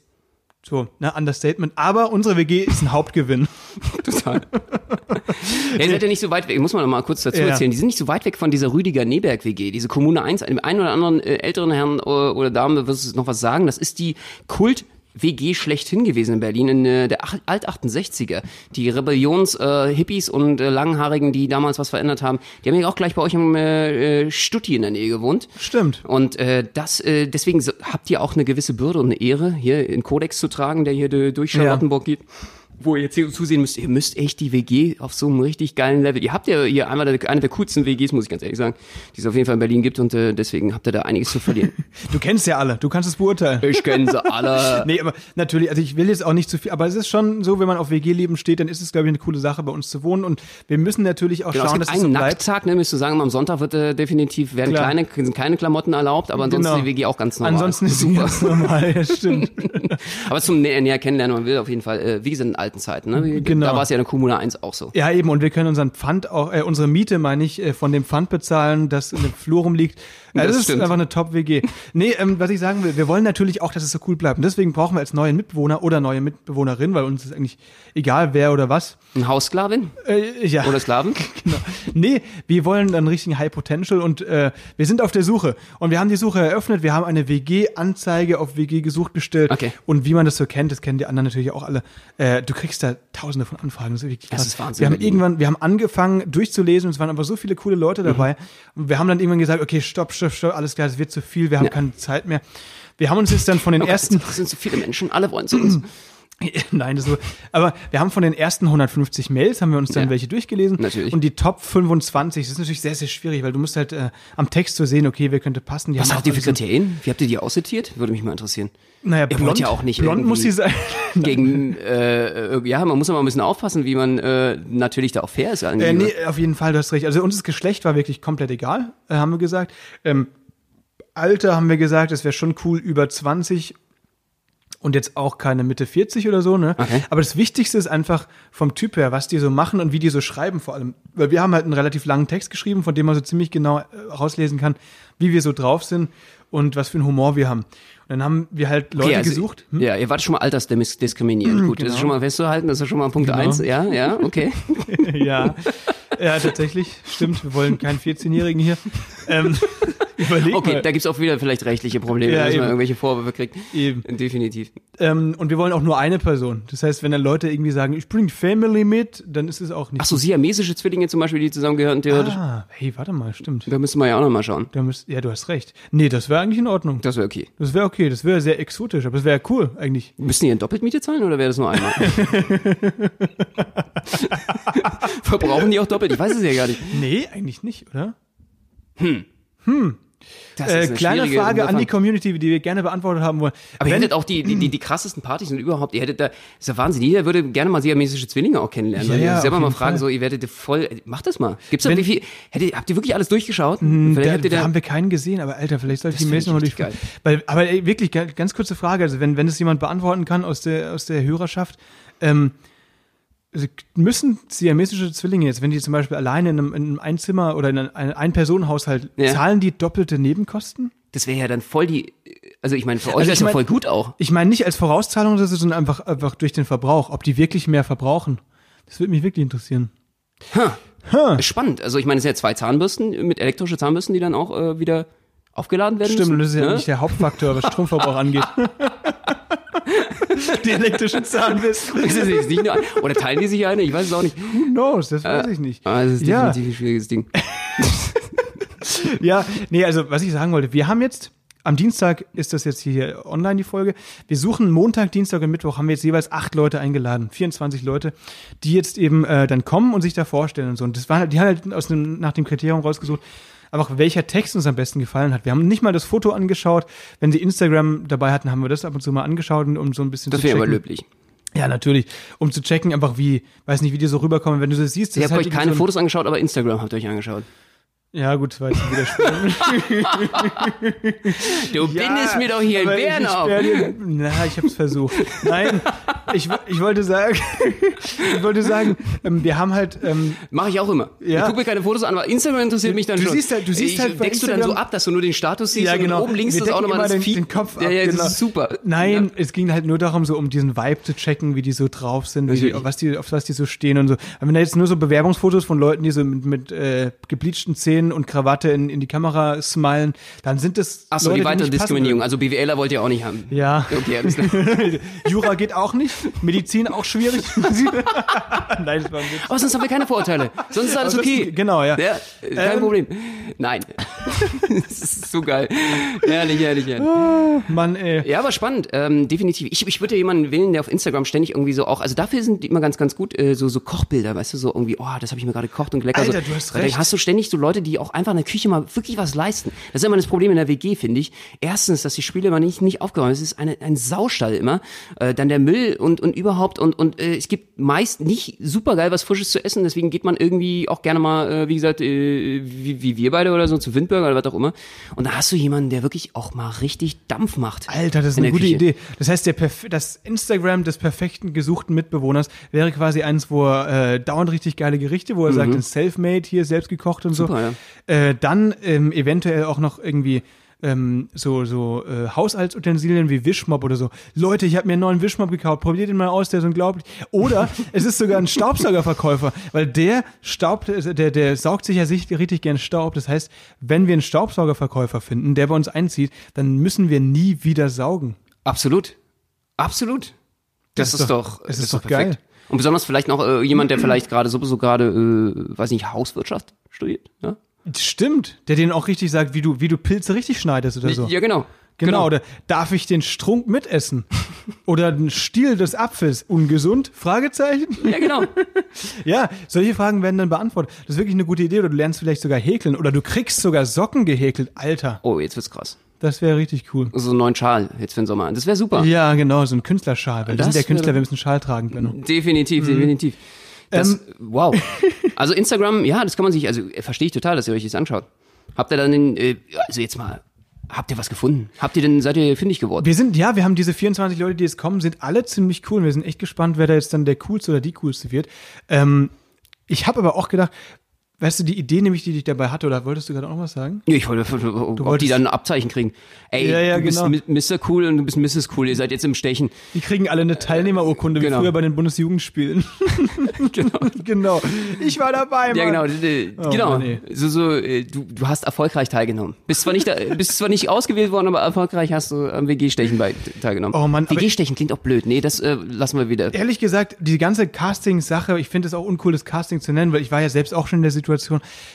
so, ne, Understatement, aber unsere WG ist ein Hauptgewinn. (laughs) Total. (laughs) ja, ihr seid ja nicht so weit weg, muss man noch mal kurz dazu Ja. erzählen. Die sind nicht so weit weg von dieser Rüdiger-Neberg-WG, diese Kommune 1. Dem einen oder anderen äh, älteren Herrn äh, oder Dame wirst du noch was sagen. Das ist die Kult- WG schlechthin gewesen in Berlin, in äh, der Ach- Alt-68er. Die Rebellions-Hippies und äh, Langhaarigen, die damals was verändert haben, die haben ja auch gleich bei euch im äh, äh, Stutti in der Nähe gewohnt. Stimmt. Und äh, das, äh, deswegen habt ihr auch eine gewisse Bürde und eine Ehre, hier in Kodex zu tragen, der hier äh, durch Charlottenburg geht. Wo ihr jetzt hier zusehen müsst, ihr müsst echt die WG auf so einem richtig geilen Level. Ihr habt ja hier einmal eine der coolsten WGs, muss ich ganz ehrlich sagen, die es auf jeden Fall in Berlin gibt und äh, deswegen habt ihr da einiges zu verlieren. (laughs) Du kennst ja alle, du kannst es beurteilen. ich kenne sie alle. (laughs) Nee, aber natürlich, also ich will jetzt auch nicht zu viel, aber es ist schon so, wenn man auf WG-Leben steht, dann ist es, glaube ich, eine coole Sache, bei uns zu wohnen. Und wir müssen natürlich auch Genau, es schauen, gibt dass es so einen. Nacktag, ne, müsst du sagen, am Sonntag wird äh, definitiv, werden Klar. kleine, sind keine Klamotten erlaubt, aber ansonsten Genau. ist die WG auch ganz normal. Ansonsten ist sie (laughs) ganz normal, ja, stimmt. Aber zum näher, näher kennenlernen, man will auf jeden Fall, äh, wie gesagt, alten Zeiten, ne? Genau. Da war es ja in der Kommune 1 auch so. Ja, eben, und wir können unseren Pfand auch, äh, unsere Miete, meine ich, äh, von dem Pfand bezahlen, das in dem Flur rumliegt. Ja, Das das, ist einfach eine Top-WG. Nee, ähm, was ich sagen will, wir wollen natürlich auch, dass es so cool bleibt. Und deswegen brauchen wir als neuen Mitbewohner oder neue Mitbewohnerin, weil uns ist eigentlich egal, wer oder was. Ein Haussklavin Äh, ja. oder Sklaven? (laughs) Genau. Nee, wir wollen dann richtigen High Potential und äh, wir sind auf der Suche. Und wir haben die Suche eröffnet, wir haben eine WG-Anzeige auf WG gesucht gestellt. Okay. Und wie man das so kennt, das kennen die anderen natürlich auch alle, äh, du kriegst da tausende von Anfragen. Das ist wirklich krass. Das ist Wahnsinn, Wir haben irgendwann, wir haben angefangen durchzulesen und es waren aber so viele coole Leute dabei. Und wir haben dann irgendwann gesagt, okay, stopp, stopp, stopp, alles klar, das wird zu viel, wir haben Ja. keine Zeit mehr. Wir haben uns jetzt dann von den ersten Das sind so viele Menschen, alle wollen zu uns. (clears throat) (laughs) Nein, das so. Aber wir haben von den ersten 150 Mails haben wir uns dann Ja. welche durchgelesen. Natürlich. Und die Top 25, das ist natürlich sehr, sehr schwierig, weil du musst halt äh, am Text so sehen, okay, wer könnte passen. Die Was habt ihr für Kriterien? Wie habt ihr die aussortiert? Würde mich mal interessieren. Naja, Ihr blond, ja auch nicht blond muss sie sein. (laughs) Gegen, äh, äh, ja, man muss aber ein bisschen aufpassen, wie man äh, natürlich da auch fair ist. äh, nee, auf jeden Fall, du hast recht. Also uns das Geschlecht war wirklich komplett egal, äh, haben wir gesagt. Ähm, Alter haben wir gesagt, es wäre schon cool über 20 und jetzt auch keine Mitte 40 oder so, ne? Okay. Aber das Wichtigste ist einfach vom Typ her, was die so machen und wie die so schreiben vor allem. Weil wir haben halt einen relativ langen Text geschrieben, von dem man so ziemlich genau äh, rauslesen kann, wie wir so drauf sind und was für einen Humor wir haben. Und dann haben wir halt Leute Okay, also, gesucht. Hm? Ja, ihr wart schon mal altersdiskriminierend. (clears throat) Gut, das ist genau. schon mal festzuhalten, das ist schon mal Punkt Genau. eins. Ja, ja, okay. (laughs) ja. Ja, tatsächlich, stimmt. Wir wollen keinen 14-Jährigen hier. Ähm, (laughs) überleg Okay, mal. da gibt's auch wieder vielleicht rechtliche Probleme, Ja, dass man irgendwelche Vorwürfe kriegt. Eben. Definitiv. Ähm, und wir wollen auch nur eine Person. Das heißt, wenn dann Leute irgendwie sagen, ich bring Family mit, dann ist es auch nicht. Ach so, siamesische Zwillinge zum Beispiel, die zusammengehören, theoretisch. Ah, hey, warte mal, stimmt. Da müssen wir ja auch noch mal schauen. Da müsst, ja, du hast recht. Nee, das wäre eigentlich in Ordnung. Das wäre okay. Das wäre okay, das wäre sehr exotisch, aber das wäre cool eigentlich. Müssen die in Doppeltmiete zahlen oder wäre das nur einmal? (laughs) (laughs) Verbrauchen die auch doppelt? Ich weiß es ja gar nicht. (laughs) Nee, eigentlich nicht, oder? Das Äh, ist eine kleine Frage an die. Community, die wir gerne beantwortet haben wollen. Aber ihr Wenn- hättet auch die, die, die, die krassesten Partys und überhaupt, ihr hättet da, das ist ja Wahnsinn, jeder würde gerne mal siamesische Zwillinge auch kennenlernen. Ja, ja, ihr selber mal fragen, Fall. so, ihr werdet voll, macht das mal. Gibt's da Wenn- wie viel, hättet, habt ihr wirklich alles durchgeschaut? Habt ihr da da, haben wir keinen gesehen, aber Alter, vielleicht sollte ich die Das Mails nochmal ich durch. Weil, aber ey, wirklich, ga- ganz kurze Frage, also wenn, wenn es jemand beantworten kann aus der, aus der Hörerschaft, ähm, müssen siamesische Zwillinge jetzt, wenn die zum Beispiel alleine in einem, in einem Einzimmer oder in einem Ein- Ein-Personen-Haushalt, Ja. zahlen die doppelte Nebenkosten? das wäre ja dann voll die, also ich meine, für euch Also ist ja voll gut auch. Ich meine nicht als Vorauszahlung, sondern einfach, einfach durch den Verbrauch, ob die wirklich mehr verbrauchen. Das würde mich wirklich interessieren. Ist Spannend. Also ich meine, es sind ja zwei Zahnbürsten mit elektrische Zahnbürsten, die dann auch äh, wieder aufgeladen werden Stimmt, und müssen. das ist ja ne? nicht der Hauptfaktor, was (laughs) Stromverbrauch angeht. (laughs) die (laughs) nicht nur, oder teilen die sich eine? Ich weiß es auch nicht. Who knows? Das weiß ich nicht. Ah, das ist Ja. definitiv ein schwieriges Ding. (laughs) Ja, nee, also was ich sagen wollte, wir haben jetzt, am Dienstag ist das jetzt hier online, die Folge. Wir suchen Montag, Dienstag und Mittwoch haben wir jetzt jeweils acht Leute eingeladen, 24 Leute, die jetzt eben äh, dann kommen und sich da vorstellen und so. Und das war halt, die haben halt aus dem, nach dem Kriterium rausgesucht, einfach welcher Text uns am besten gefallen hat. Wir haben nicht mal das Foto angeschaut. Wenn sie Instagram dabei hatten, haben wir das ab und zu mal angeschaut, um so ein bisschen Das zu wäre checken. aber löblich. Ja, natürlich. Um zu checken, einfach wie, weiß nicht, wie die so rüberkommen, wenn du das siehst. das Ihr ist habt halt euch keine so Fotos angeschaut, aber Instagram habt ihr euch angeschaut. Ja, gut, das war jetzt ein Widerspruch. Du (laughs) bindest mir doch hier aber Bären ich auf. Na, ich hab's versucht. Nein, ich, ich wollte sagen, (laughs) ich wollte sagen, ähm, wir haben halt, ähm, Mache ich auch immer. Ja. Ich gucke mir keine Fotos an, aber Instagram interessiert mich dann Du schon. siehst halt- du siehst ich, halt Deckst du dann so ab, dass du nur den Status siehst Ja, und genau. oben links Wir ist auch nochmal das den- Feed. den Kopf ja, ab, ja, das genau. ist super. nein, es ging halt nur darum, so um diesen Vibe zu checken, wie die so drauf sind, die, was die, auf was die so stehen und so. Aber wenn da jetzt nur so Bewerbungsfotos von Leuten, die so mit, mit äh, gebleachten Zähnen und Krawatte in, in die Kamera smilen, dann sind das Achso, die weitere passen Diskriminierung. Also BWLer wollt ihr auch nicht haben. Ja. Okay, alles klar. (laughs) Jura geht auch nicht, Medizin auch schwierig. (laughs) Nein, das war ein Witz. Aber sonst haben wir keine Vorurteile. Sonst ist alles okay. genau, ja. ja kein Ähm. Problem. Nein. (laughs) das ist so geil. Herrlich, herrlich, herrlich. Mann, ey. Ja, aber spannend, ähm, definitiv. Ich, ich würde jemanden wählen, der auf Instagram ständig irgendwie so auch, also dafür sind die immer ganz, ganz gut, äh, so, so Kochbilder, weißt du, so irgendwie, oh, das habe ich mir gerade gekocht und lecker. Alter, so. du hast recht. Hast du ständig so Leute, die auch einfach in der Küche mal wirklich was leisten. Das ist immer das Problem in der WG, finde ich. Erstens, dass die Spiele immer nicht, nicht aufgeräumt sind. Es ist eine, ein Saustall immer. Äh, dann der Müll und, und überhaupt und, und äh, es gibt meist nicht super geil was Frisches zu essen, deswegen geht man irgendwie auch gerne mal, äh, wie gesagt, äh, wie, wie wir beide oder so, zu Windburger oder was auch immer. Und da hast du jemanden, der wirklich auch mal richtig Dampf macht. Alter, das ist in eine gute Küche. Idee. Das heißt, der Perf das Instagram des perfekten gesuchten Mitbewohners wäre quasi eins, wo er äh, dauernd richtig geile Gerichte, wo er sagt, self-made hier, selbst gekocht und Mhm. Super, so. Äh, dann ähm, eventuell auch noch irgendwie ähm, so, so äh, Haushaltsutensilien wie Wischmopp oder so. Leute, ich habe mir einen neuen Wischmopp gekauft, probiert ihn mal aus, der ist unglaublich. Oder (laughs) es ist sogar ein Staubsaugerverkäufer, weil der staubt, äh, der, der saugt sich ja sich richtig gern Staub. Das heißt, wenn wir einen Staubsaugerverkäufer finden, der bei uns einzieht, dann müssen wir nie wieder saugen. Absolut. Absolut. Das, Das ist ist doch, das ist doch doch geil. perfekt. Und besonders vielleicht noch äh, jemand, der vielleicht gerade sowieso gerade, äh, weiß nicht, Hauswirtschaft studiert. Ja, Stimmt, der den auch richtig sagt, wie du, wie du Pilze richtig schneidest oder so. ja genau. Genau, oder darf ich den Strunk mitessen? (laughs) oder den Stiel des Apfels ungesund? Fragezeichen? Ja, genau. (laughs) Ja, solche Fragen werden dann beantwortet. Das ist wirklich eine gute Idee. Oder du lernst vielleicht sogar häkeln. Oder du kriegst sogar Socken gehäkelt. Alter, Oh, jetzt wird's krass. das wäre richtig cool. So einen neuen Schal jetzt für den Sommer. Das wäre super. Ja, genau, so ein Künstlerschal. Weil wir Das sind der Künstler, wir müssen Schal tragen, Benno. Definitiv, Mhm. definitiv. Das, Ähm, wow. Also Instagram, ja, das kann man sich, also äh, verstehe ich total, dass ihr euch das anschaut. Habt ihr dann den, äh, also jetzt mal Habt ihr was gefunden? Habt ihr denn, seid ihr findig geworden? Wir sind, ja, wir haben diese 24 Leute, die jetzt kommen, sind alle ziemlich cool. Wir sind echt gespannt, wer da jetzt dann der coolste oder die coolste wird. Ähm, ich habe aber auch gedacht, Weißt du, die Idee nämlich, die dich dabei hatte, oder wolltest du gerade auch noch was sagen? Ja, ich wollte, ob die wolltest- dann ein Abzeichen kriegen. Ey, Ja, ja, du bist genau. Mr. Cool und du bist Mrs. Cool, ihr seid jetzt im Stechen. Die kriegen alle eine Teilnehmerurkunde, wie Genau. früher bei den Bundesjugendspielen. (laughs) genau. (laughs) genau. Ich war dabei, Mann. Ja, genau, Oh, genau. Ey. so, so, äh, du, du hast erfolgreich teilgenommen. Bist zwar nicht, da, bist zwar nicht ausgewählt worden, aber erfolgreich hast du am WG-Stechen teilgenommen. Oh Mann, WG-Stechen klingt auch blöd. Nee, das äh, lassen wir wieder. Ehrlich gesagt, die ganze Casting-Sache, ich finde es auch uncool, das Casting zu nennen, weil ich war ja selbst auch schon in der Situation.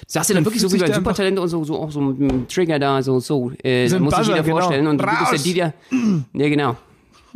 Sagst du dann wirklich so wie bei Supertalente und so, so auch so mit einem Trigger da, so, so, äh, So ein muss sich jeder genau. vorstellen und du bist Raus. der Dieter. Ja, genau.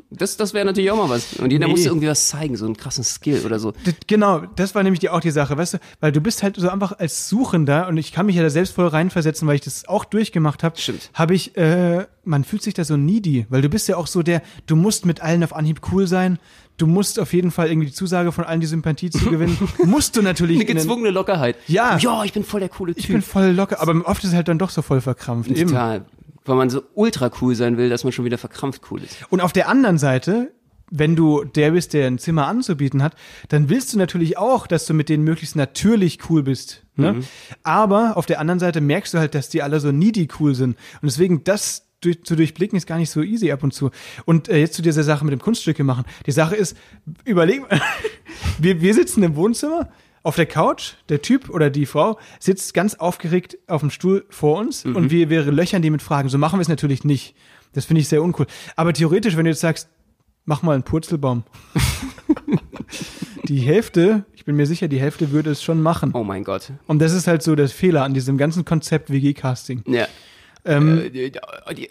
Das, das wäre natürlich auch mal was. Und jeder Nee. muss irgendwie was zeigen, so einen krassen Skill oder so. Das, genau, das war nämlich die, auch die Sache, weißt du, weil du bist halt so einfach als Suchender und ich kann mich ja da selbst voll reinversetzen, weil ich das auch durchgemacht habe. Stimmt. Habe ich, äh, man fühlt sich da so needy, weil du bist ja auch so der, du musst mit allen auf Anhieb cool sein. Du musst auf jeden Fall irgendwie die Zusage von allen die Sympathie zu gewinnen. (laughs) musst du natürlich. Eine gezwungene Lockerheit. Ja. Ja, ich bin voll der coole Ich bin Typ. voll locker, aber oft ist es halt dann doch so voll verkrampft. Eben. Total. Weil man so ultra cool sein will, dass man schon wieder verkrampft cool ist. Und auf der anderen Seite, wenn du der bist, der ein Zimmer anzubieten hat, dann willst du natürlich auch, dass du mit denen möglichst natürlich cool bist. Ne? Aber auf der anderen Seite merkst du halt, dass die alle so needy cool sind. Und deswegen das durch, zu durchblicken ist gar nicht so easy ab und zu. Und äh, jetzt zu dieser Sache mit dem Kunststücke machen. Die Sache ist, überleg mal, (laughs) wir, wir sitzen im Wohnzimmer auf der Couch, der Typ oder die Frau sitzt ganz aufgeregt auf dem Stuhl vor uns und wir, wir löchern die mit Fragen. So machen wir es natürlich nicht. Das finde ich sehr uncool. Aber theoretisch, wenn du jetzt sagst, mach mal einen Purzelbaum. (laughs) die Hälfte, ich bin mir sicher, die Hälfte würde es schon machen. Oh mein Gott. Und das ist halt so der Fehler an diesem ganzen Konzept WG-Casting. Ja. Ähm, Äh,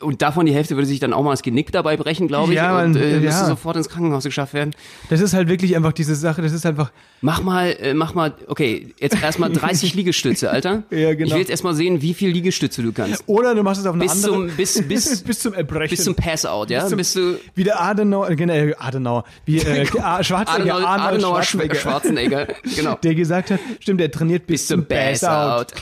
Und davon die Hälfte würde sich dann auch mal das Genick dabei brechen, glaube ich. Ja, und man- äh, ja. müsste sofort ins Krankenhaus geschafft werden. das ist halt wirklich einfach diese Sache, das ist einfach, Mach mal, äh, mach mal, okay, jetzt erstmal (laughs) 30 Liegestütze, Alter. Ja, genau. Ich will jetzt erstmal sehen, wie viel Liegestütze du kannst. oder du machst es auf eine Bis andere, zum, bis, (laughs) bis, bis zum Erbrechen. bis zum Pass-out, ja? Bis zum- Bis du wie der Adenauer, äh, genau, äh, Adenauer, wie äh, (laughs) Schwarzenegger, Adenauer, Adenauer Schwarzenegger, Schwarzenegger, genau. der gesagt hat, stimmt, der trainiert bis, Bis zum Pass-out.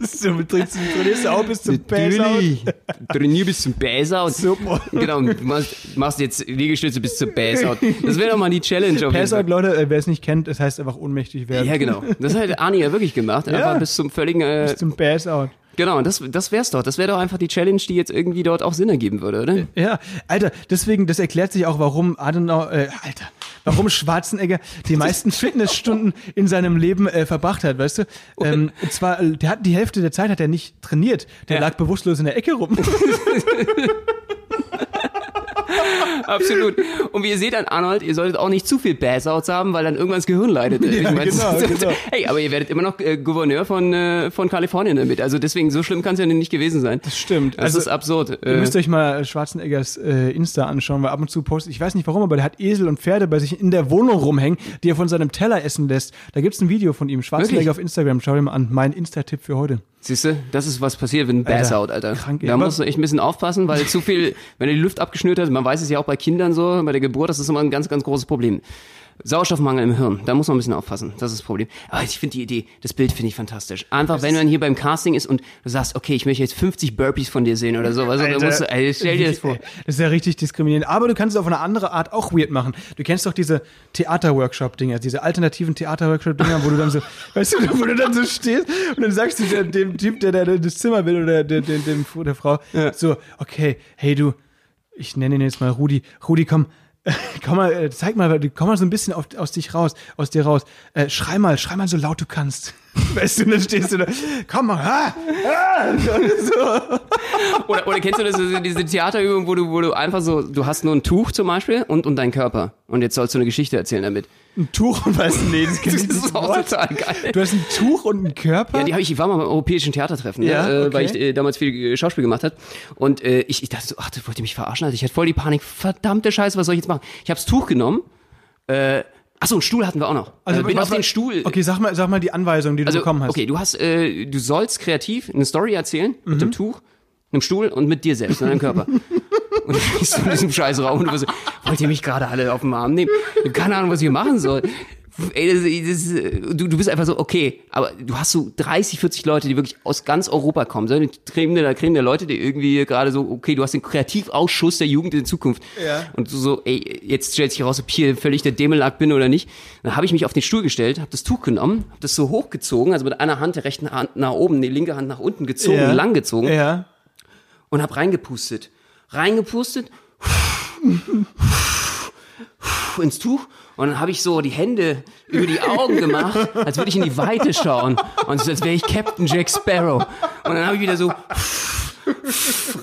So, trainierst trainierst du auch bis zum. Natürlich. Trainier bis zum Pass-out. Super. Genau, machst, machst jetzt Liegestütze bis zum Pass-out. (laughs) Das wäre doch mal die Challenge Fall. Leute, äh, wer es nicht kennt, das heißt einfach ohnmächtig werden. Ja, genau. Das hat Arnie ja wirklich gemacht. Ja. Einfach bis zum völligen, äh, Bis zum Pass-out. genau, das, das wär's doch. Das wäre doch einfach die Challenge, die jetzt irgendwie dort auch Sinn ergeben würde, oder? Ja, Alter, deswegen, das erklärt sich auch, warum Adenauer, äh, Alter, warum Schwarzenegger die meisten Fitnessstunden in seinem Leben äh, verbracht hat, weißt du? Ähm, und zwar, äh, der hat die Hälfte der Zeit hat er nicht trainiert. Der Ja. lag bewusstlos in der Ecke rum. (laughs) (laughs) Absolut. Und wie ihr seht an Arnold, ihr solltet auch nicht zu viel Bass-Outs haben, weil dann irgendwann das Gehirn leidet. (laughs) Ja, Ich meine, genau, (laughs) genau. Hey, aber ihr werdet immer noch äh, Gouverneur von, äh, von Kalifornien damit. Also deswegen, so schlimm kann es ja nicht gewesen sein. Das stimmt. Das Also, ist absurd. Ihr Äh, müsst euch mal Schwarzeneggers äh, Insta anschauen, weil ab und zu postet, ich weiß nicht warum, aber der hat Esel und Pferde bei sich in der Wohnung rumhängen, die er von seinem Teller essen lässt. Da gibt's ein Video von ihm, Schwarzenegger Wirklich? auf Instagram. Schau dir mal an, mein Insta-Tipp für heute. Siehst du, das ist was passiert, wenn ein Alter, Bass-Out, Alter. krank, da musst du echt ein bisschen aufpassen, weil zu viel, wenn du die Luft abgeschnürt hast, man weiß es ja auch bei Kindern so, bei der Geburt, das ist immer ein ganz, ganz großes Problem. Sauerstoffmangel im Hirn, da muss man ein bisschen aufpassen. Das ist das Problem. Aber ich finde die Idee, das Bild finde ich fantastisch. Einfach, wenn man hier beim Casting ist und du sagst, okay, ich möchte jetzt 50 Burpees von dir sehen oder so, also, dann musst du, ey, stell dir das vor. (laughs) Das ist ja richtig diskriminierend. Aber du kannst es auf eine andere Art auch weird machen. Du kennst doch diese Theaterworkshop-Dinger, diese alternativen Theaterworkshop-Dinger, wo du dann so, (laughs) weißt du, wo du dann so stehst und dann sagst du dem, dem Typ, der da das Zimmer will oder der, der, dem, der Frau, so, okay, hey du, ich nenne ihn jetzt mal Rudi. Rudi, komm, (laughs) komm mal, äh, zeig mal, komm mal so ein bisschen auf, aus dich raus, aus dir raus. Äh, schrei mal, schrei mal so laut du kannst. (laughs) Weißt du, dann stehst du da, komm mal, ah, ah, so. Oder, oder kennst du das, diese Theaterübung, wo du, wo du einfach so, du hast nur ein Tuch zum Beispiel und, und deinen Körper. Und jetzt sollst du eine Geschichte erzählen damit. Ein Tuch und was? Nee, das (laughs) Das ist auch What? total geil. Du hast ein Tuch und einen Körper? Ja, die habe ich, ich war mal beim europäischen Theatertreffen, Ja, ne, äh, weil ich okay. äh, damals viel äh, Schauspiel gemacht hat. Und äh, ich, ich dachte so, ach, das wollt ihr mich verarschen? Also ich hatte voll die Panik, verdammte Scheiße, was soll ich jetzt machen? Ich habe das Tuch genommen. Äh, achso, einen Stuhl hatten wir auch noch. Also, bin was auf den Stuhl. Okay, sag mal, sag mal die Anweisung, die du also, bekommen hast. okay, du hast, äh, du sollst kreativ eine Story erzählen mit Mhm. dem Tuch, einem Stuhl und mit dir selbst und deinem Körper. (laughs) Und du bist in diesem Scheißraum und du bist so, wollt ihr mich gerade alle auf den Arm nehmen? Ich keine Ahnung, was ich hier machen soll. Ey, das, das, du, du bist einfach so, okay, aber du hast so 30, 40 Leute, die wirklich aus ganz Europa kommen. So eine Creme der, Creme der Leute, die irgendwie gerade so, okay, du hast den Kreativausschuss der Jugend in Zukunft. Ja. Und du so, ey, jetzt stellt sich heraus, ob hier völlig der Dämelack bin oder nicht. Dann habe ich mich auf den Stuhl gestellt, habe das Tuch genommen, habe das so hochgezogen, also mit einer Hand der rechten Hand nach oben, die linke Hand nach unten gezogen, ja. lang gezogen. Ja. Und habe reingepustet. Reingepustet ins Tuch und dann habe ich so die Hände über die Augen gemacht, als würde ich in die Weite schauen und so, als wäre ich Captain Jack Sparrow. Und dann habe ich wieder so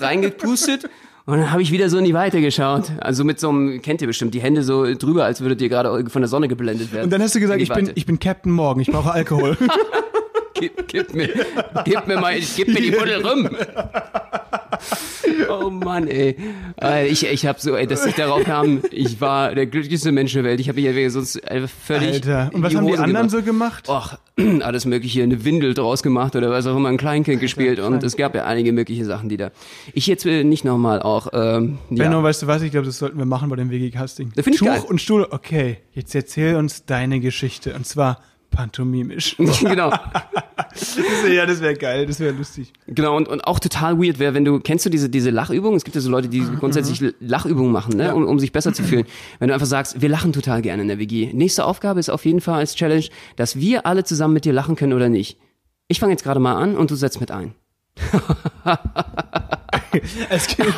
reingepustet und dann habe ich wieder so in die Weite geschaut. Also mit so einem, kennt ihr bestimmt, die Hände so drüber, als würdet ihr gerade von der Sonne geblendet werden. Und dann hast du gesagt, ich bin, ich bin Captain Morgan, ich brauche Alkohol. (laughs) gib, gib, mir, gib mir mal, gib mir die Buddel rum. Oh Mann, ey. Ich, ich habe so, ey, dass ich darauf kam, ich war der glücklichste Mensch der Welt. Ich habe mich ja sonst völlig. Alter. Und was haben die anderen gemacht. so gemacht? Ach, (clears throat) alles mögliche, eine Windel draus gemacht oder was auch immer, ein Kleinkind gespielt. Und es gab ja einige mögliche Sachen, die da. Ich jetzt will nicht nochmal auch. Ähm, Benno, ja. weißt du was? Ich glaube, das sollten wir machen bei dem WG-Casting. Da finde ich geil. und Stuhl. Okay, jetzt erzähl uns deine Geschichte. Und zwar pantomimisch. (laughs) genau. ja, das wäre geil, das wäre lustig. Genau, und, und auch total weird wäre, wenn du, kennst du diese, diese Lachübungen? Es gibt ja so Leute, die mhm. grundsätzlich. Lachübungen machen, ne? Ja. um, um sich besser zu fühlen. Wenn du einfach sagst, wir lachen total gerne in der WG. Nächste Aufgabe ist auf jeden Fall als Challenge, dass wir alle zusammen mit dir lachen können oder nicht. Ich fange jetzt gerade mal an und du setzt mit ein. (laughs) es gibt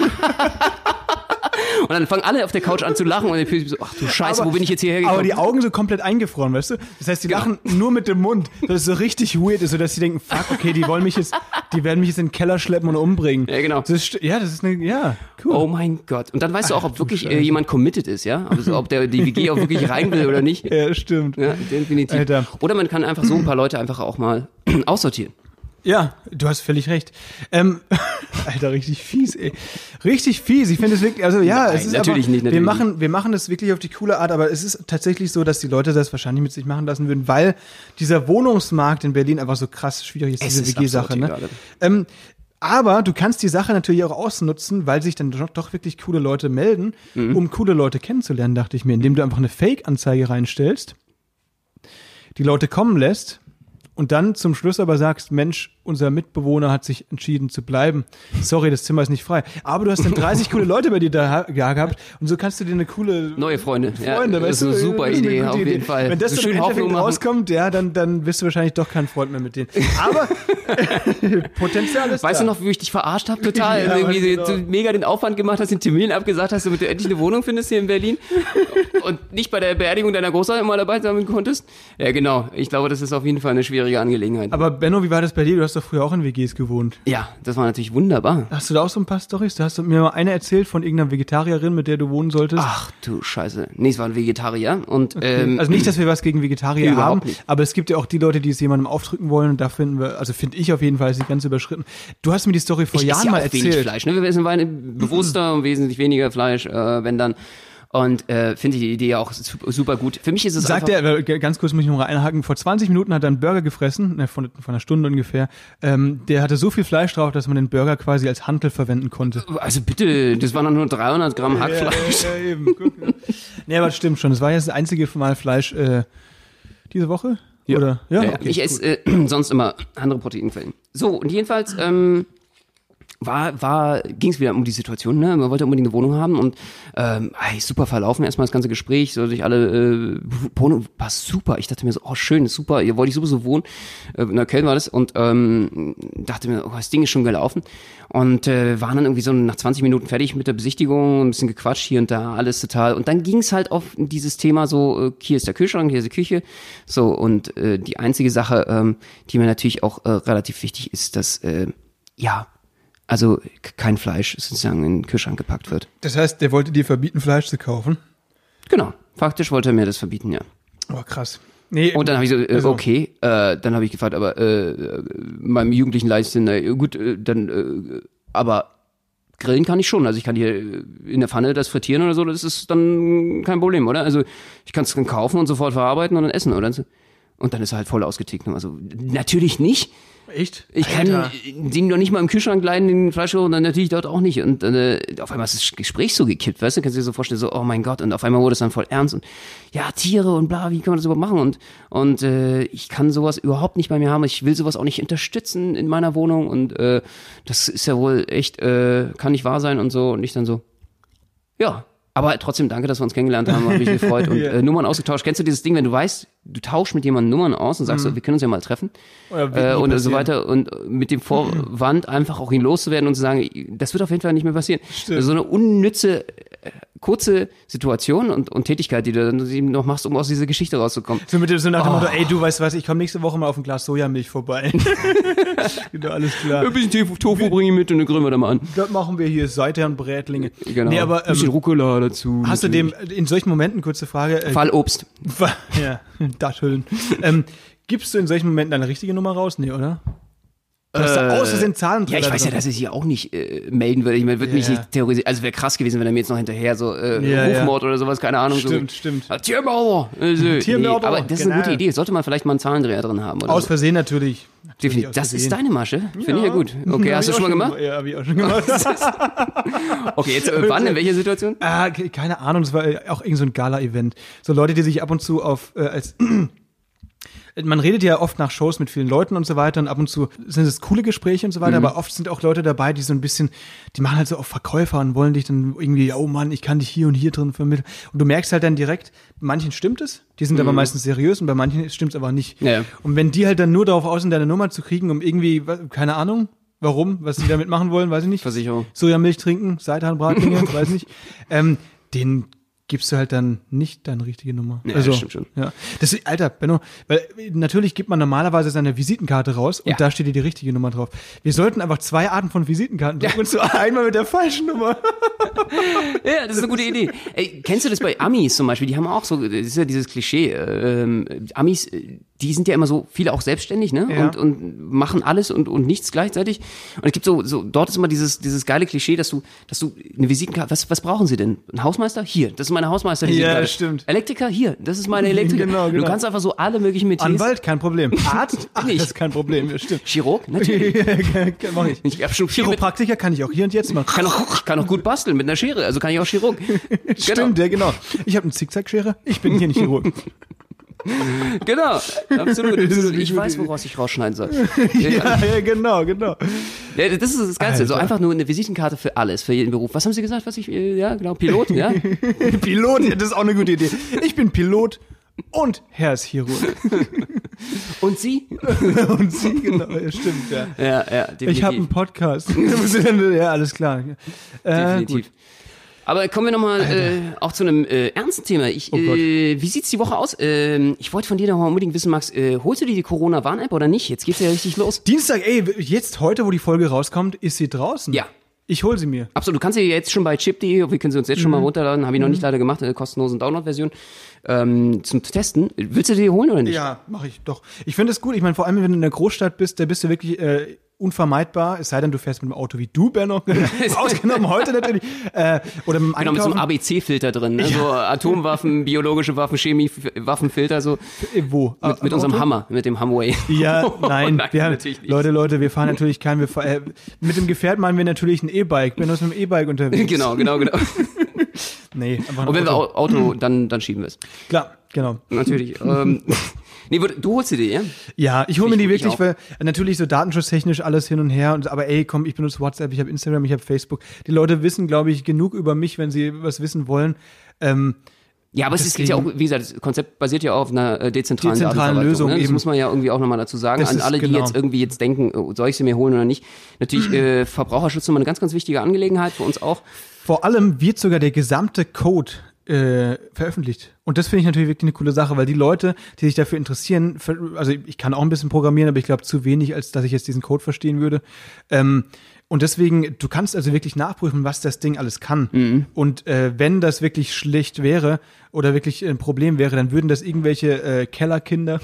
und dann fangen alle auf der Couch an zu lachen und dann so, ach du Scheiße, aber, wo bin ich jetzt hierher gekommen? Aber die Augen so komplett eingefroren, weißt du? Das heißt, die genau. lachen nur mit dem Mund. Das ist so richtig weird, so dass sie denken, fuck, okay, die wollen mich jetzt, die werden mich jetzt in den Keller schleppen und umbringen. Ja, genau. Das ist, ja, das ist eine, ja, cool. Oh mein Gott. Und dann weißt du auch, ob wirklich äh, jemand committed ist, ja? Also, ob der die WG auch wirklich rein will oder nicht. (laughs) Ja, stimmt. Ja, definitiv. Alter. Oder man kann einfach so ein paar Leute einfach auch mal (clears throat) aussortieren. Ja, du hast völlig recht. Ähm, (laughs) Alter, richtig fies, ey. Richtig fies. Ich finde es wirklich, also ja, Nein, es ist natürlich aber, nicht. Natürlich wir machen, wir machen das wirklich auf die coole Art, aber es ist tatsächlich so, dass die Leute das wahrscheinlich mit sich machen lassen würden, weil dieser Wohnungsmarkt in Berlin einfach so krass schwierig ist, es diese WG-Sache. Ne? Ähm, aber du kannst die Sache natürlich auch ausnutzen, weil sich dann doch, doch wirklich coole Leute melden, mhm. um coole Leute kennenzulernen, dachte ich mir, indem du einfach eine Fake-Anzeige reinstellst, die Leute kommen lässt und dann zum Schluss aber sagst, Mensch, unser Mitbewohner hat sich entschieden zu bleiben. Sorry, das Zimmer ist nicht frei. Aber du hast dann 30 coole Leute bei dir da gehabt und so kannst du dir eine coole neue Freunde. Freunde, ja, das ist eine super Idee, auf jeden Fall. Wenn das so dann im rauskommt, ja, dann dann bist du wahrscheinlich doch kein Freund mehr mit denen. Aber (laughs) Potenzial ist Weißt da. du noch, wie ich dich verarscht habe total, (laughs) ja, irgendwie genau. du mega den Aufwand gemacht hast, den Termin abgesagt hast, damit du endlich eine Wohnung findest hier in Berlin (laughs) und nicht bei der Beerdigung deiner Großeltern mal dabei sein konntest? Ja, genau. Ich glaube, das ist auf jeden Fall eine schwierige Angelegenheit. Aber Benno, wie war das bei dir? Du hast doch früher auch in WGs gewohnt. Ja, das war natürlich wunderbar. Hast du da auch so ein paar Storys? Da hast du mir mal eine erzählt von irgendeiner Vegetarierin, mit der du wohnen solltest. Ach du Scheiße. Nee, es war ein Vegetarier und okay. ähm, also nicht, dass wir was gegen Vegetarier nee, haben, nicht. aber es gibt ja auch die Leute, die es jemandem aufdrücken wollen und da finden wir, also finde ich auf jeden Fall, ist die ganz überschritten. Du hast mir die Story vor ich Jahren mal erzählt. Wenig Fleisch, ne? Wir essen (clears throat) bewusster und wesentlich weniger Fleisch, äh, wenn dann und äh, finde die Idee auch super gut. Für mich ist es Sagt er, ganz kurz muss ich noch mal einhaken, vor 20 Minuten hat er einen Burger gefressen, ne, von, von einer Stunde ungefähr. Ähm, der hatte so viel Fleisch drauf, dass man den Burger quasi als Hantel verwenden konnte. Also bitte, das waren dann nur 300 Gramm Hackfleisch. Ja, ja, ja, eben. Guck, ja. nee, aber das stimmt schon. Das war jetzt das einzige Mal Fleisch äh, diese Woche. Ja. Oder? Ja, okay, ich esse äh, (clears throat) sonst immer andere Proteinquellen. So, und jedenfalls ähm, war, war, ging es wieder um die Situation, ne? Man wollte unbedingt eine Wohnung haben und ähm, super verlaufen erstmal das ganze Gespräch, so sich alle, äh, Wohnung war super. Ich dachte mir so, oh schön, super, ihr wollt ich sowieso wohnen. Äh, in Köln war das und ähm, dachte mir, oh, das Ding ist schon gelaufen. Und äh, waren dann irgendwie so nach 20 Minuten fertig mit der Besichtigung, ein bisschen gequatscht hier und da, alles total. Und dann ging es halt auf dieses Thema so, äh, hier ist der Kühlschrank, hier ist die Küche. So, und äh, die einzige Sache, ähm, die mir natürlich auch äh, relativ wichtig ist, dass, äh, ja, also kein Fleisch sozusagen in den Kühlschrank gepackt wird. Das heißt, der wollte dir verbieten, Fleisch zu kaufen? Genau. Faktisch wollte er mir das verbieten, ja. Oh, krass. Nee, und dann habe ich so, äh, also. okay, äh, dann habe ich gefragt, aber äh, meinem jugendlichen Leichtsinn, äh, gut, äh, dann, äh, aber grillen kann ich schon. Also ich kann hier in der Pfanne das frittieren oder so, das ist dann kein Problem, oder? Also ich kann es dann kaufen und sofort verarbeiten und dann essen, oder? Und dann ist er halt voll ausgetickt. Also natürlich nicht. Echt? Ich kann Alter. den noch nicht mal im Kühlschrank leiden, den Fleischrohr, und dann natürlich dort auch nicht. Und äh, auf einmal ist das Gespräch so gekippt, weißt du? Kannst du dir so vorstellen, so, oh mein Gott, und auf einmal wurde es dann voll ernst und ja, Tiere und bla, wie kann man das überhaupt machen? Und, und äh, ich kann sowas überhaupt nicht bei mir haben. Ich will sowas auch nicht unterstützen in meiner Wohnung und äh, das ist ja wohl echt, äh, kann nicht wahr sein und so. Und ich dann so, ja. Aber trotzdem danke, dass wir uns kennengelernt haben, habe mich gefreut (laughs) und Ja. äh, Nummern ausgetauscht. Kennst du dieses Ding, wenn du weißt, du tauschst mit jemandem Nummern aus und sagst, so, wir können uns ja mal treffen äh, und so passieren. weiter und mit dem Vorwand (laughs) einfach auch ihn loszuwerden und zu sagen, das wird auf jeden Fall nicht mehr passieren. So eine unnütze, äh, kurze Situation und, und Tätigkeit, die du dann eben noch machst, um aus dieser Geschichte rauszukommen. So mit dem so nach dem Oh. Motto, ey, du weißt was, ich komme nächste Woche mal auf ein Glas Sojamilch vorbei. (laughs) (laughs) genau, alles klar. Ein bisschen Tofu bringe ich mit und dann grillen wir da mal an. Das machen wir hier, Seitern, Brätlinge. Genau. Nee, aber ein bisschen ähm, Rucola dazu. hast du dem in solchen Momenten, kurze Frage, äh, Fallobst. ja, Datteln. ähm, gibst du in solchen Momenten eine richtige Nummer raus? Nee, oder? Du hast da aus Versehen Zahlen Äh, Ja, ich weiß ja, dass ich sie auch nicht äh, melden würde. Ich meine, würde mich Ja. nicht terrorisieren. Also wäre krass gewesen, wenn er mir jetzt noch hinterher so äh, Ja. Rufmord oder sowas, keine Ahnung. Stimmt, so, stimmt. Ah, Tiermörder. Also, (laughs) Tiermörder, Nee, aber das ist eine genau. gute Idee. Sollte man vielleicht mal einen Zahlendreher drin haben. Oder Aus. Versehen natürlich. Natürlich Definitiv. Das ist deine Masche. Finde ich ja gut. (laughs) Okay, hast du schon mal gemacht? Ja, hab ich auch schon gemacht. (laughs) Okay, jetzt äh, wann, in welcher Situation? ah, ke- keine Ahnung, das war äh, auch irgend so ein Gala-Event. So Leute, die sich ab und zu auf, äh, als, man redet ja oft nach Shows mit vielen Leuten und so weiter und ab und zu sind es coole Gespräche und so weiter, aber oft sind auch Leute dabei, die so ein bisschen, die machen halt so auf Verkäufer und wollen dich dann irgendwie, oh Mann, ich kann dich hier und hier drin vermitteln. Und du merkst halt dann direkt, bei manchen stimmt es, die sind aber meistens seriös und bei manchen stimmt es aber nicht. Ja. Und wenn die halt dann nur darauf aus sind, deine Nummer zu kriegen, um irgendwie, keine Ahnung, warum, was sie damit machen wollen, weiß ich nicht. Versicherung. Sojamilch trinken, Seitanbratlinge, (laughs) weiß nicht. Ähm, den gibst du halt dann nicht deine richtige Nummer. Ja, also, das stimmt schon. Ja. Das ist, Alter, Benno, weil äh, natürlich gibt man normalerweise seine Visitenkarte raus und Ja. da steht dir die richtige Nummer drauf. Wir sollten einfach zwei Arten von Visitenkarten drucken und so einmal mit der falschen Nummer. (laughs) Ja, das ist eine gute Idee. Ey, kennst du das bei Amis zum Beispiel? Die haben auch so, das ist ja dieses Klischee. Ähm, Amis, äh, die sind ja immer so, viele auch selbstständig, ne? Ja. Und, und machen alles und, und nichts gleichzeitig. Und es gibt so, so, dort ist immer dieses, dieses geile Klischee, dass du, dass du eine Visitenkarte, was, was brauchen sie denn? Ein Hausmeister? Hier, das ist meine Hausmeister. Ja, das stimmt. Elektriker? Hier, das ist meine (laughs) Elektriker. Genau, genau. Du kannst einfach so alle möglichen Metiers. Anwalt, kein Problem. (laughs) Arzt? Ach, nicht. das ist kein Problem, ja, stimmt. Chirurg? (laughs) Natürlich. Mach ich. Ich hab schon Chiropraktiker kann ich auch hier und jetzt machen. kann auch, kann auch gut basteln mit einer Schere, also kann ich auch Chirurg. Stimmt, ja, genau. Ich habe eine Zickzackschere, ich bin hier nicht Chirurg. (laughs) Genau, absolut. (laughs) Ich weiß, woraus ich rausschneiden soll. (laughs) ja, ja, genau, genau. Ja, das ist das Geilste. So einfach nur eine Visitenkarte für alles, für jeden Beruf. Was haben Sie gesagt? Was ich, äh, ja, genau, Pilot, ja? Pilot, das ist auch eine gute Idee. Ich bin Pilot und Herzchirurg. Und Sie? Und Sie, genau, ja, stimmt, ja. Ja, ja, definitiv. Ich habe einen Podcast. ja, alles klar. Äh, definitiv. gut. Aber kommen wir nochmal äh, auch zu einem äh, ernsten Thema. Ich, Oh äh, wie sieht's die Woche aus? Ähm, ich wollte von dir noch mal unbedingt wissen, Max, äh, holst du dir die Corona-Warn-App oder nicht? Jetzt geht's ja richtig los. Dienstag, ey, jetzt heute, wo die Folge rauskommt, ist sie draußen. Ja. Ich hol sie mir. Absolut, du kannst sie jetzt schon bei chip.de, wir können sie uns jetzt schon Mhm. mal runterladen, habe ich noch nicht leider gemacht, eine kostenlosen Download-Version ähm, zum Testen. Willst du die holen oder nicht? Ja, mache ich doch. Ich finde es gut. Ich meine, vor allem, wenn du in der Großstadt bist, da bist du wirklich äh, unvermeidbar. Es sei denn, du fährst mit dem Auto wie du, Benno. (laughs) Ausgenommen heute natürlich. Äh, oder mit Genau, mit so einem. ABC-Filter drin, ne? so Atomwaffen, biologische Waffen, Chemie, Waffenfilter, so Äh, Wo? mit, mit unserem Auto? Hammer, mit dem Hamway. Ja, (laughs) nein, Nein, wir haben, natürlich nicht. Leute, Leute, wir fahren natürlich kein, wir fahren, äh, mit dem Gefährt meinen wir natürlich ein E-Bike. Benno ist mit dem E-Bike unterwegs. genau, genau, genau. (laughs) Nee, einfach ein Und wenn wir Auto. Au- Auto, dann, dann schieben wir es. Klar, genau. Natürlich. ähm, nee, du holst sie dir, ja? Ja, ich hole mir die Ich- ich wirklich, auch. weil äh, natürlich so datenschutztechnisch alles hin und her. Und, aber ey, komm, ich benutze WhatsApp, ich habe Instagram, ich habe Facebook. Die Leute wissen, glaube ich, genug über mich, wenn sie was wissen wollen. Ähm, Ja, aber es ist, ist ja auch, Deswegen- wie gesagt, das Konzept basiert ja auf einer äh, dezentralen, Dezentralen Datenverwaltung, Lösung Ne? Das eben. muss man ja irgendwie auch nochmal dazu sagen, Das an ist alle, die genau. jetzt irgendwie jetzt denken, oh, soll ich sie mir holen oder nicht. Natürlich, äh, Verbraucherschutz nochmal eine ganz, ganz wichtige Angelegenheit für uns auch. vor allem wird sogar der gesamte Code äh, veröffentlicht. Und das finde ich natürlich wirklich eine coole Sache, weil die Leute, die sich dafür interessieren, also ich kann auch ein bisschen programmieren, aber ich glaube zu wenig, als dass ich jetzt diesen Code verstehen würde. Ähm, und deswegen, du kannst also wirklich nachprüfen, was das Ding alles kann. Mhm. Und äh, wenn das wirklich schlecht wäre oder wirklich ein Problem wäre, dann würden das irgendwelche äh, Kellerkinder,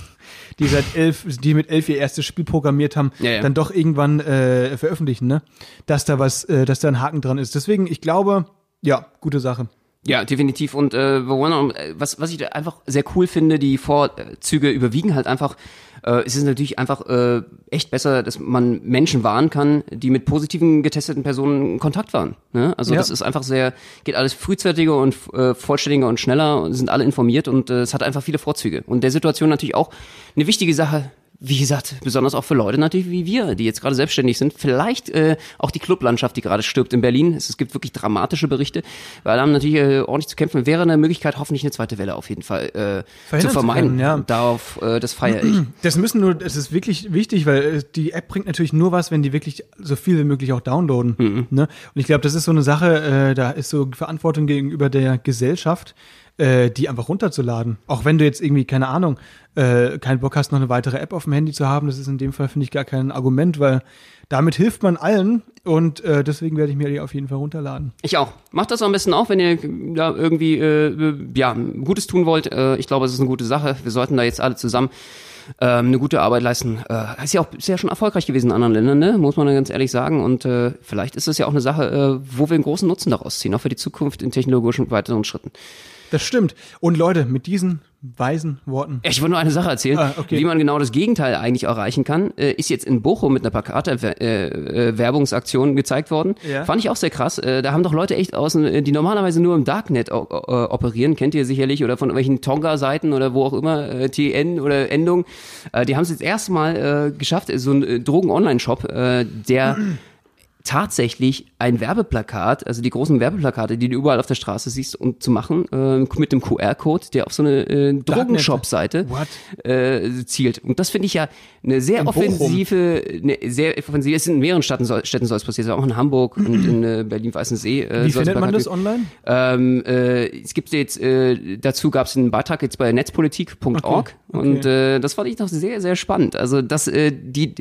die seit elf, die mit elf ihr erstes Spiel programmiert haben, Ja, ja. dann doch irgendwann äh, veröffentlichen, ne? Dass da was, äh, dass da ein Haken dran ist. Deswegen, ich glaube, ja, gute Sache. Ja, definitiv. Und äh, äh, was, was ich da einfach sehr cool finde, die Vorzüge überwiegen halt einfach äh, es ist natürlich einfach äh, echt besser, dass man Menschen warnen kann, die mit positiven getesteten Personen in Kontakt waren. Ne? Also Ja. das ist einfach sehr, geht alles frühzeitiger und äh, vollständiger und schneller und sind alle informiert und äh, es hat einfach viele Vorzüge. Und der Situation natürlich auch eine wichtige Sache, wie gesagt, besonders auch für Leute natürlich wie wir, die jetzt gerade selbstständig sind. Vielleicht äh, auch die Clublandschaft, die gerade stirbt in Berlin. Es, es gibt wirklich dramatische Berichte, weil da haben natürlich äh, ordentlich zu kämpfen. Wäre eine Möglichkeit, hoffentlich eine zweite Welle auf jeden Fall äh, zu vermeiden. können, ja. Darauf, äh, das feiere ich. (clears throat) Das müssen nur, es ist wirklich wichtig, weil äh, die App bringt natürlich nur was, wenn die wirklich so viel wie möglich auch downloaden. Mhm. Ne? Und ich glaube, das ist so eine Sache, äh, da ist so Verantwortung gegenüber der Gesellschaft, äh, die einfach runterzuladen. Auch wenn du jetzt irgendwie, keine Ahnung, äh, keinen Bock hast, noch eine weitere App auf dem Handy zu haben, das ist in dem Fall, finde ich, gar kein Argument, weil damit hilft man allen und äh, deswegen werde ich mir die auf jeden Fall runterladen. Ich auch. Macht das am besten auch, wenn ihr da irgendwie äh, ja, Gutes tun wollt. Äh, ich glaube, es ist eine gute Sache. Wir sollten da jetzt alle zusammen ähm, eine gute Arbeit leisten. Äh, ist ja auch ist ja schon erfolgreich gewesen in anderen Ländern, ne? muss man ganz ehrlich sagen. Und äh, vielleicht ist das ja auch eine Sache, äh, wo wir einen großen Nutzen daraus ziehen, auch für die Zukunft in technologischen weiteren Schritten. Das stimmt. Und Leute, mit diesen weisen Worten. Ich wollte nur eine Sache erzählen, Ah, okay. wie man genau das Gegenteil eigentlich erreichen kann. Äh, ist jetzt in Bochum mit einer Plakate-Werbungsaktion gezeigt worden. Ja. Fand ich auch sehr krass. Äh, da haben doch Leute echt außen, äh, die normalerweise nur im Darknet operieren, kennt ihr sicherlich, oder von irgendwelchen Tonga-Seiten oder wo auch immer, äh, TN oder Endung. Äh, die haben es jetzt erstmal äh, geschafft, so ein äh, Drogen-Online-Shop, äh, der tatsächlich ein Werbeplakat, also die großen Werbeplakate, die du überall auf der Straße siehst, und zu machen, äh, mit dem QR-Code, der auf so eine äh, Drogenshop-Seite äh, zielt. Und das finde ich ja eine sehr In offensive, eine sehr offensive, es sind in mehreren Städten soll, Städten soll es passieren, auch in Hamburg und in äh, Berlin-Weißensee. Äh, Wie findet man das online? ähm, äh, es gibt jetzt, äh, dazu gab es einen Beitrag jetzt bei netzpolitik.org Okay, okay. und äh, das fand ich noch sehr, sehr spannend. Also, dass äh, die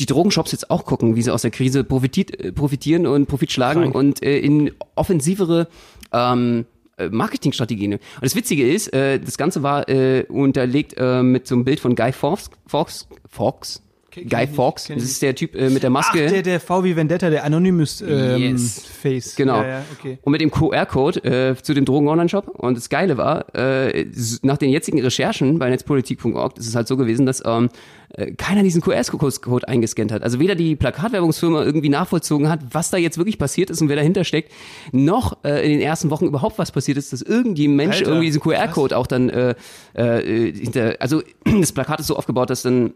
die Drogenshops jetzt auch gucken, wie sie aus der Krise profitiert, äh, profitieren und Profit schlagen Krank. und äh, in offensivere ähm, äh, Marketingstrategien. Und das Witzige ist, äh, das Ganze war äh, unterlegt äh, mit so einem Bild von Guy Fawkes, Fawkes, Fawkes Guy Fawkes, das ist der Typ äh, mit der Ach, Maske. der, der VW Vendetta, der Anonymous ähm, Yes. Face. Genau. Ja, ja, okay. Und mit dem QR-Code äh, zu dem Drogen-Online-Shop. Und das Geile war, äh, nach den jetzigen Recherchen bei netzpolitik.org ist es halt so gewesen, dass ähm, äh, keiner diesen QR-Code eingescannt hat. Also weder die Plakatwerbungsfirma irgendwie nachvollzogen hat, was da jetzt wirklich passiert ist und wer dahinter steckt, noch äh, in den ersten Wochen überhaupt was passiert ist, dass irgendwie ein Mensch Alter, irgendwie diesen QR-Code auch dann äh, äh, hinter, also (clears throat) das Plakat ist so aufgebaut, dass dann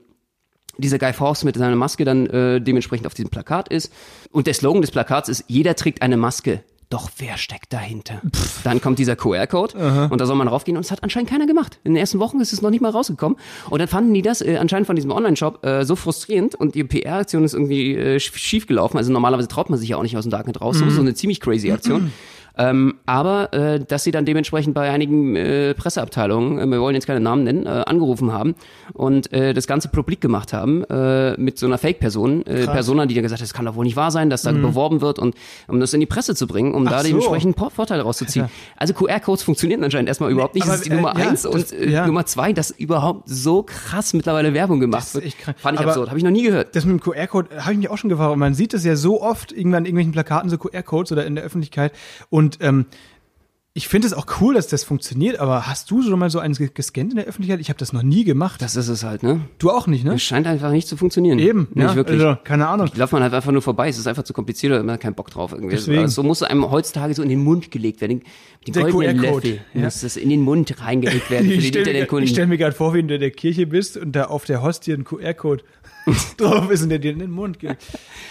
dieser Guy Fawkes mit seiner Maske dann äh, dementsprechend auf diesem Plakat ist. Und der Slogan des Plakats ist, jeder trägt eine Maske. Doch wer steckt dahinter? Dann kommt dieser QR-Code und da soll man raufgehen und das hat anscheinend keiner gemacht. In den ersten Wochen ist es noch nicht mal rausgekommen. Und dann fanden die das äh, anscheinend von diesem Online-Shop äh, so frustrierend und die PR-Aktion ist irgendwie äh, schief gelaufen. Also normalerweise traut man sich ja auch nicht aus dem Darknet raus. So, so eine ziemlich crazy Aktion. Ähm, aber äh, dass sie dann dementsprechend bei einigen äh, Presseabteilungen, äh, wir wollen jetzt keine Namen nennen, äh, angerufen haben und äh, das Ganze publik gemacht haben äh, mit so einer Fake-Person, äh, Persona, die dann gesagt hat, das kann doch wohl nicht wahr sein, dass da beworben wird und um das in die Presse zu bringen, um da so. dementsprechend Por- Vorteile rauszuziehen. Also QR-Codes funktionieren anscheinend erstmal überhaupt nicht. aber, das ist die äh, Nummer ja, eins das- und äh, ja. Nummer zwei, dass überhaupt so krass mittlerweile Werbung gemacht Das wird. Fand ich Aber- absurd, habe ich noch nie gehört. Das mit dem QR-Code habe ich mich auch schon gefragt. Und man sieht das ja so oft irgendwann in irgendwelchen Plakaten, so QR-Codes oder in der Öffentlichkeit. Und ähm, ich finde es auch cool, dass das funktioniert, aber hast du schon mal so eins ge- gescannt in der Öffentlichkeit? Ich habe das noch nie gemacht. Das ist es halt, ne? Du auch nicht, ne? Es scheint einfach nicht zu funktionieren. Eben, Nicht ja, wirklich. Also, keine Ahnung. läuft man halt einfach nur vorbei. Es ist einfach zu kompliziert oder man hat keinen Bock drauf. Irgendwie. Deswegen. Also, so muss es einem heutzutage so in den Mund gelegt werden. Den Der goldenen QR-Code, Löffel ja. muss das in den Mund reingelegt werden (laughs) für Ich den stelle mir, Internetkunden. ich stell mir gerade vor, wie du in der Kirche bist und da auf der Hostie ein QR-Code (laughs) drauf ist und der dir in den Mund geht. (laughs)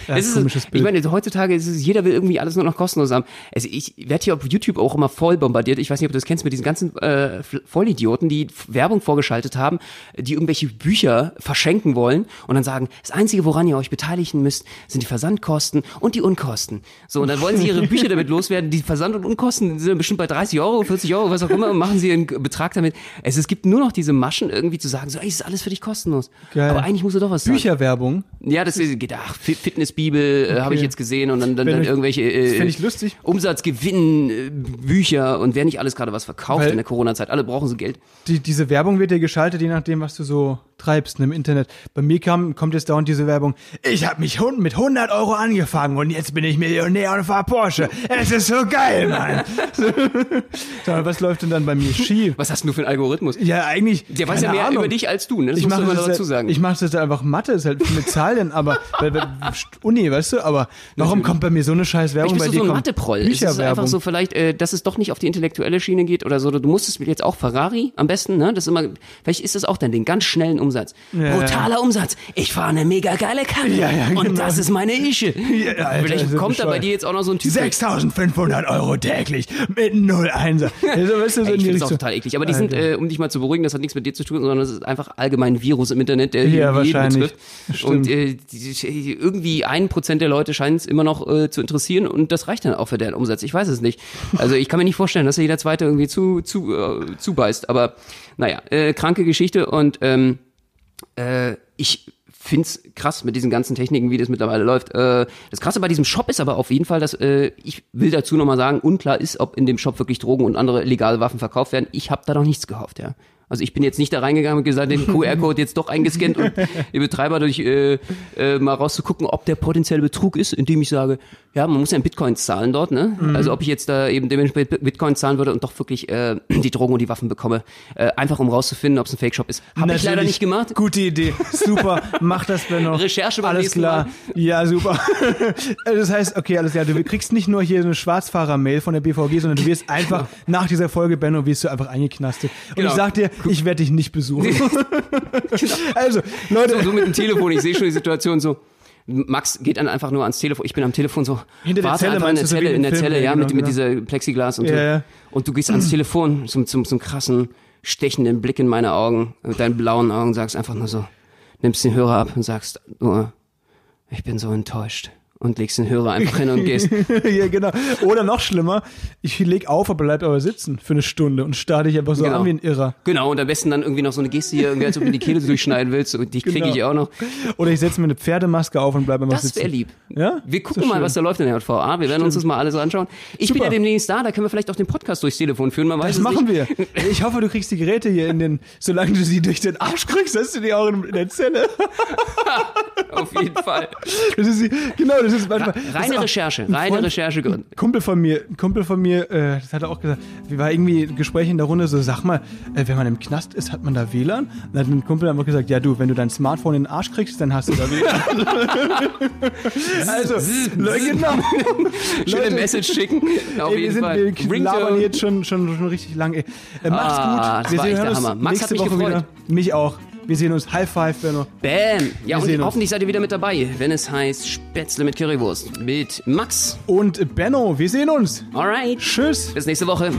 Ja, es ist, komisches ich Bild. meine, heutzutage ist es, jeder will irgendwie alles nur noch kostenlos haben. Also ich werde hier auf YouTube auch immer voll bombardiert. Ich weiß nicht, ob du das kennst mit diesen ganzen äh, Vollidioten, die Werbung vorgeschaltet haben, die irgendwelche Bücher verschenken wollen und dann sagen, das Einzige, woran ihr euch beteiligen müsst, sind die Versandkosten und die Unkosten. So, und dann wollen sie ihre (laughs) Bücher damit loswerden. Die Versand- und Unkosten sind bestimmt bei 30 Euro, 40 Euro, was auch immer, und machen sie einen Betrag damit. Es, es gibt nur noch diese Maschen, irgendwie zu sagen, so, ey, es ist alles für dich kostenlos. Geil. Aber eigentlich musst du doch was zahlen. Bücherwerbung. Ja, das ist, geht, ach, Fit- Fitnessbibel äh, habe ich jetzt gesehen und dann, dann, dann ich- irgendwelche äh, fände ich lustig. Umsatzgewinn, äh, Bücher und wer nicht alles gerade was verkauft Weil- in der Corona-Zeit. Alle brauchen sie Geld. Die, diese Werbung wird dir geschaltet, je nachdem, was du so treibst ne, im Internet. Bei mir kam, kommt jetzt dauernd diese Werbung. Ich habe mich mit 100 Euro angefangen und jetzt bin ich Millionär und fahr Porsche. Es ist so geil, Mann. (laughs) so, was läuft denn dann bei mir schief? Was hast du für einen Algorithmus? Ja, eigentlich. Der weiß ja mehr Ahnung. über dich als du, ne? Das Ich musst mache du immer das, dazu sagen. ich mache das einfach Mathe, ist halt mit Zahlen, aber bei, bei Uni, weißt du, aber warum kommt bei mir so eine scheiß Werbung bei dir? so ein Matheproll. Es ist einfach so vielleicht, äh, dass es doch nicht auf die intellektuelle Schiene geht oder so. Du musstest jetzt auch Ferrari am besten, ne? Das ist immer, vielleicht ist das auch dann den ganz schnellen Umsatz. Ja. Brutaler Umsatz. Ich fahre eine mega geile Karre. Ja, ja, und genau. das ist meine Ische. (laughs) Alter, vielleicht kommt da bei dir jetzt auch noch so ein Typ. 6500 Euro täglich mit 0 Einser. (laughs) Also, weißt du, so Ey, ich finde auch total eklig. Aber die sind, äh, um dich mal zu beruhigen, das hat nichts mit dir zu tun, sondern das ist einfach allgemein ein Virus im Internet, der Ja, jeden betrifft. Stimmt. Und äh, die, irgendwie ein Prozent der Leute scheint es immer noch äh, zu interessieren und das reicht dann auch für deren Umsatz. Ich weiß es nicht. Also ich kann mir nicht vorstellen, dass jeder Zweite irgendwie zu, zu, äh, zubeißt. Aber naja, äh, kranke Geschichte und ähm, äh, ich find's krass mit diesen ganzen Techniken, wie das mittlerweile läuft. Äh, das Krasse bei diesem Shop ist aber auf jeden Fall, dass äh, ich will dazu nochmal sagen, unklar ist, ob in dem Shop wirklich Drogen und andere legale Waffen verkauft werden. Ich habe da noch nichts gekauft, ja. Also ich bin jetzt nicht da reingegangen und gesagt, den QR-Code jetzt doch eingescannt und (laughs) den Betreiber durch äh, äh, mal rauszugucken, ob der potenziell Betrug ist, indem ich sage, ja, man muss ja in Bitcoins zahlen dort, ne? Also ob ich jetzt da eben dementsprechend Bitcoins zahlen würde und doch wirklich äh, die Drogen und die Waffen bekomme, äh, einfach um rauszufinden, ob es ein Fake-Shop ist. Habe ich leider nicht gemacht. Gute Idee. Super. Mach das, Benno. Recherche beim Alles klar. Ja, super. (laughs) das heißt, okay, alles klar. Du kriegst nicht nur hier so eine Schwarzfahrer-Mail von der BVG, sondern du wirst (laughs) einfach nach dieser Folge, Benno, wirst du einfach eingeknastet. Und Genau. ich sag dir, ich werde dich nicht besuchen. (laughs) Also, Leute. so, so mit dem Telefon, ich sehe schon die Situation so. Max geht dann einfach nur ans Telefon. Ich bin am Telefon so. Hinter der warte Zelle einfach in der Zelle, in der Film, Zelle, ja, genau, mit, mit genau. dieser Plexiglas und ja. Und du gehst ans Telefon zum, zum, zum krassen, stechenden Blick in meine Augen, mit deinen blauen Augen, sagst einfach nur so, nimmst den Hörer ab und sagst nur, ich bin so enttäuscht. Und legst den Hörer einfach hin und gehst. (laughs) ja, genau. Oder noch schlimmer, ich leg auf, aber bleib aber sitzen für eine Stunde und starr dich einfach so Genau. an wie ein Irrer. Genau, und am besten dann irgendwie noch so eine Geste hier, irgendwie, als ob du die Kehle durchschneiden willst. Und die kriege Genau. ich auch noch. Oder ich setze mir eine Pferdemaske auf und bleib einfach Das sitzen. wäre lieb. Ja? Wir gucken mal, was da läuft in der JVA. Wir werden uns das mal alles anschauen. Ich bin Super. ja demnächst da, da können wir vielleicht auch den Podcast durchs Telefon führen. Man weiß Das machen nicht. wir. Ich hoffe, du kriegst die Geräte hier in den, solange du sie durch den Arsch kriegst, hast du die auch in, der Zelle. (laughs) Auf jeden Fall. Das ist, genau, das ist manchmal. das ist Reine Recherche, ein reine Freund- Recherche. Kumpel von mir, ein Kumpel von mir, äh, das hat er auch gesagt, wir war irgendwie ein Gespräch in der Runde, so sag mal, äh, wenn man im Knast ist, hat man da WLAN? Und dann hat ein Kumpel einfach gesagt, ja du, wenn du dein Smartphone in den Arsch kriegst, dann hast du da WLAN. (laughs) also, Leute, genau. Schöne Message schicken. Auf Ey, wir, jeden sind, Fall. wir labern jetzt schon, schon, schon richtig lang. Ey. Äh, macht's Ah, gut. Wir sehen hören uns. Max nächste Woche gefreut. wieder. Mich auch. Wir sehen uns. High five, Benno. Bam. Ja, sehen und uns. hoffentlich seid ihr wieder mit dabei, wenn es heißt Spätzle mit Currywurst. Mit Max. Und Benno, wir sehen uns. Alright. Tschüss. Bis nächste Woche.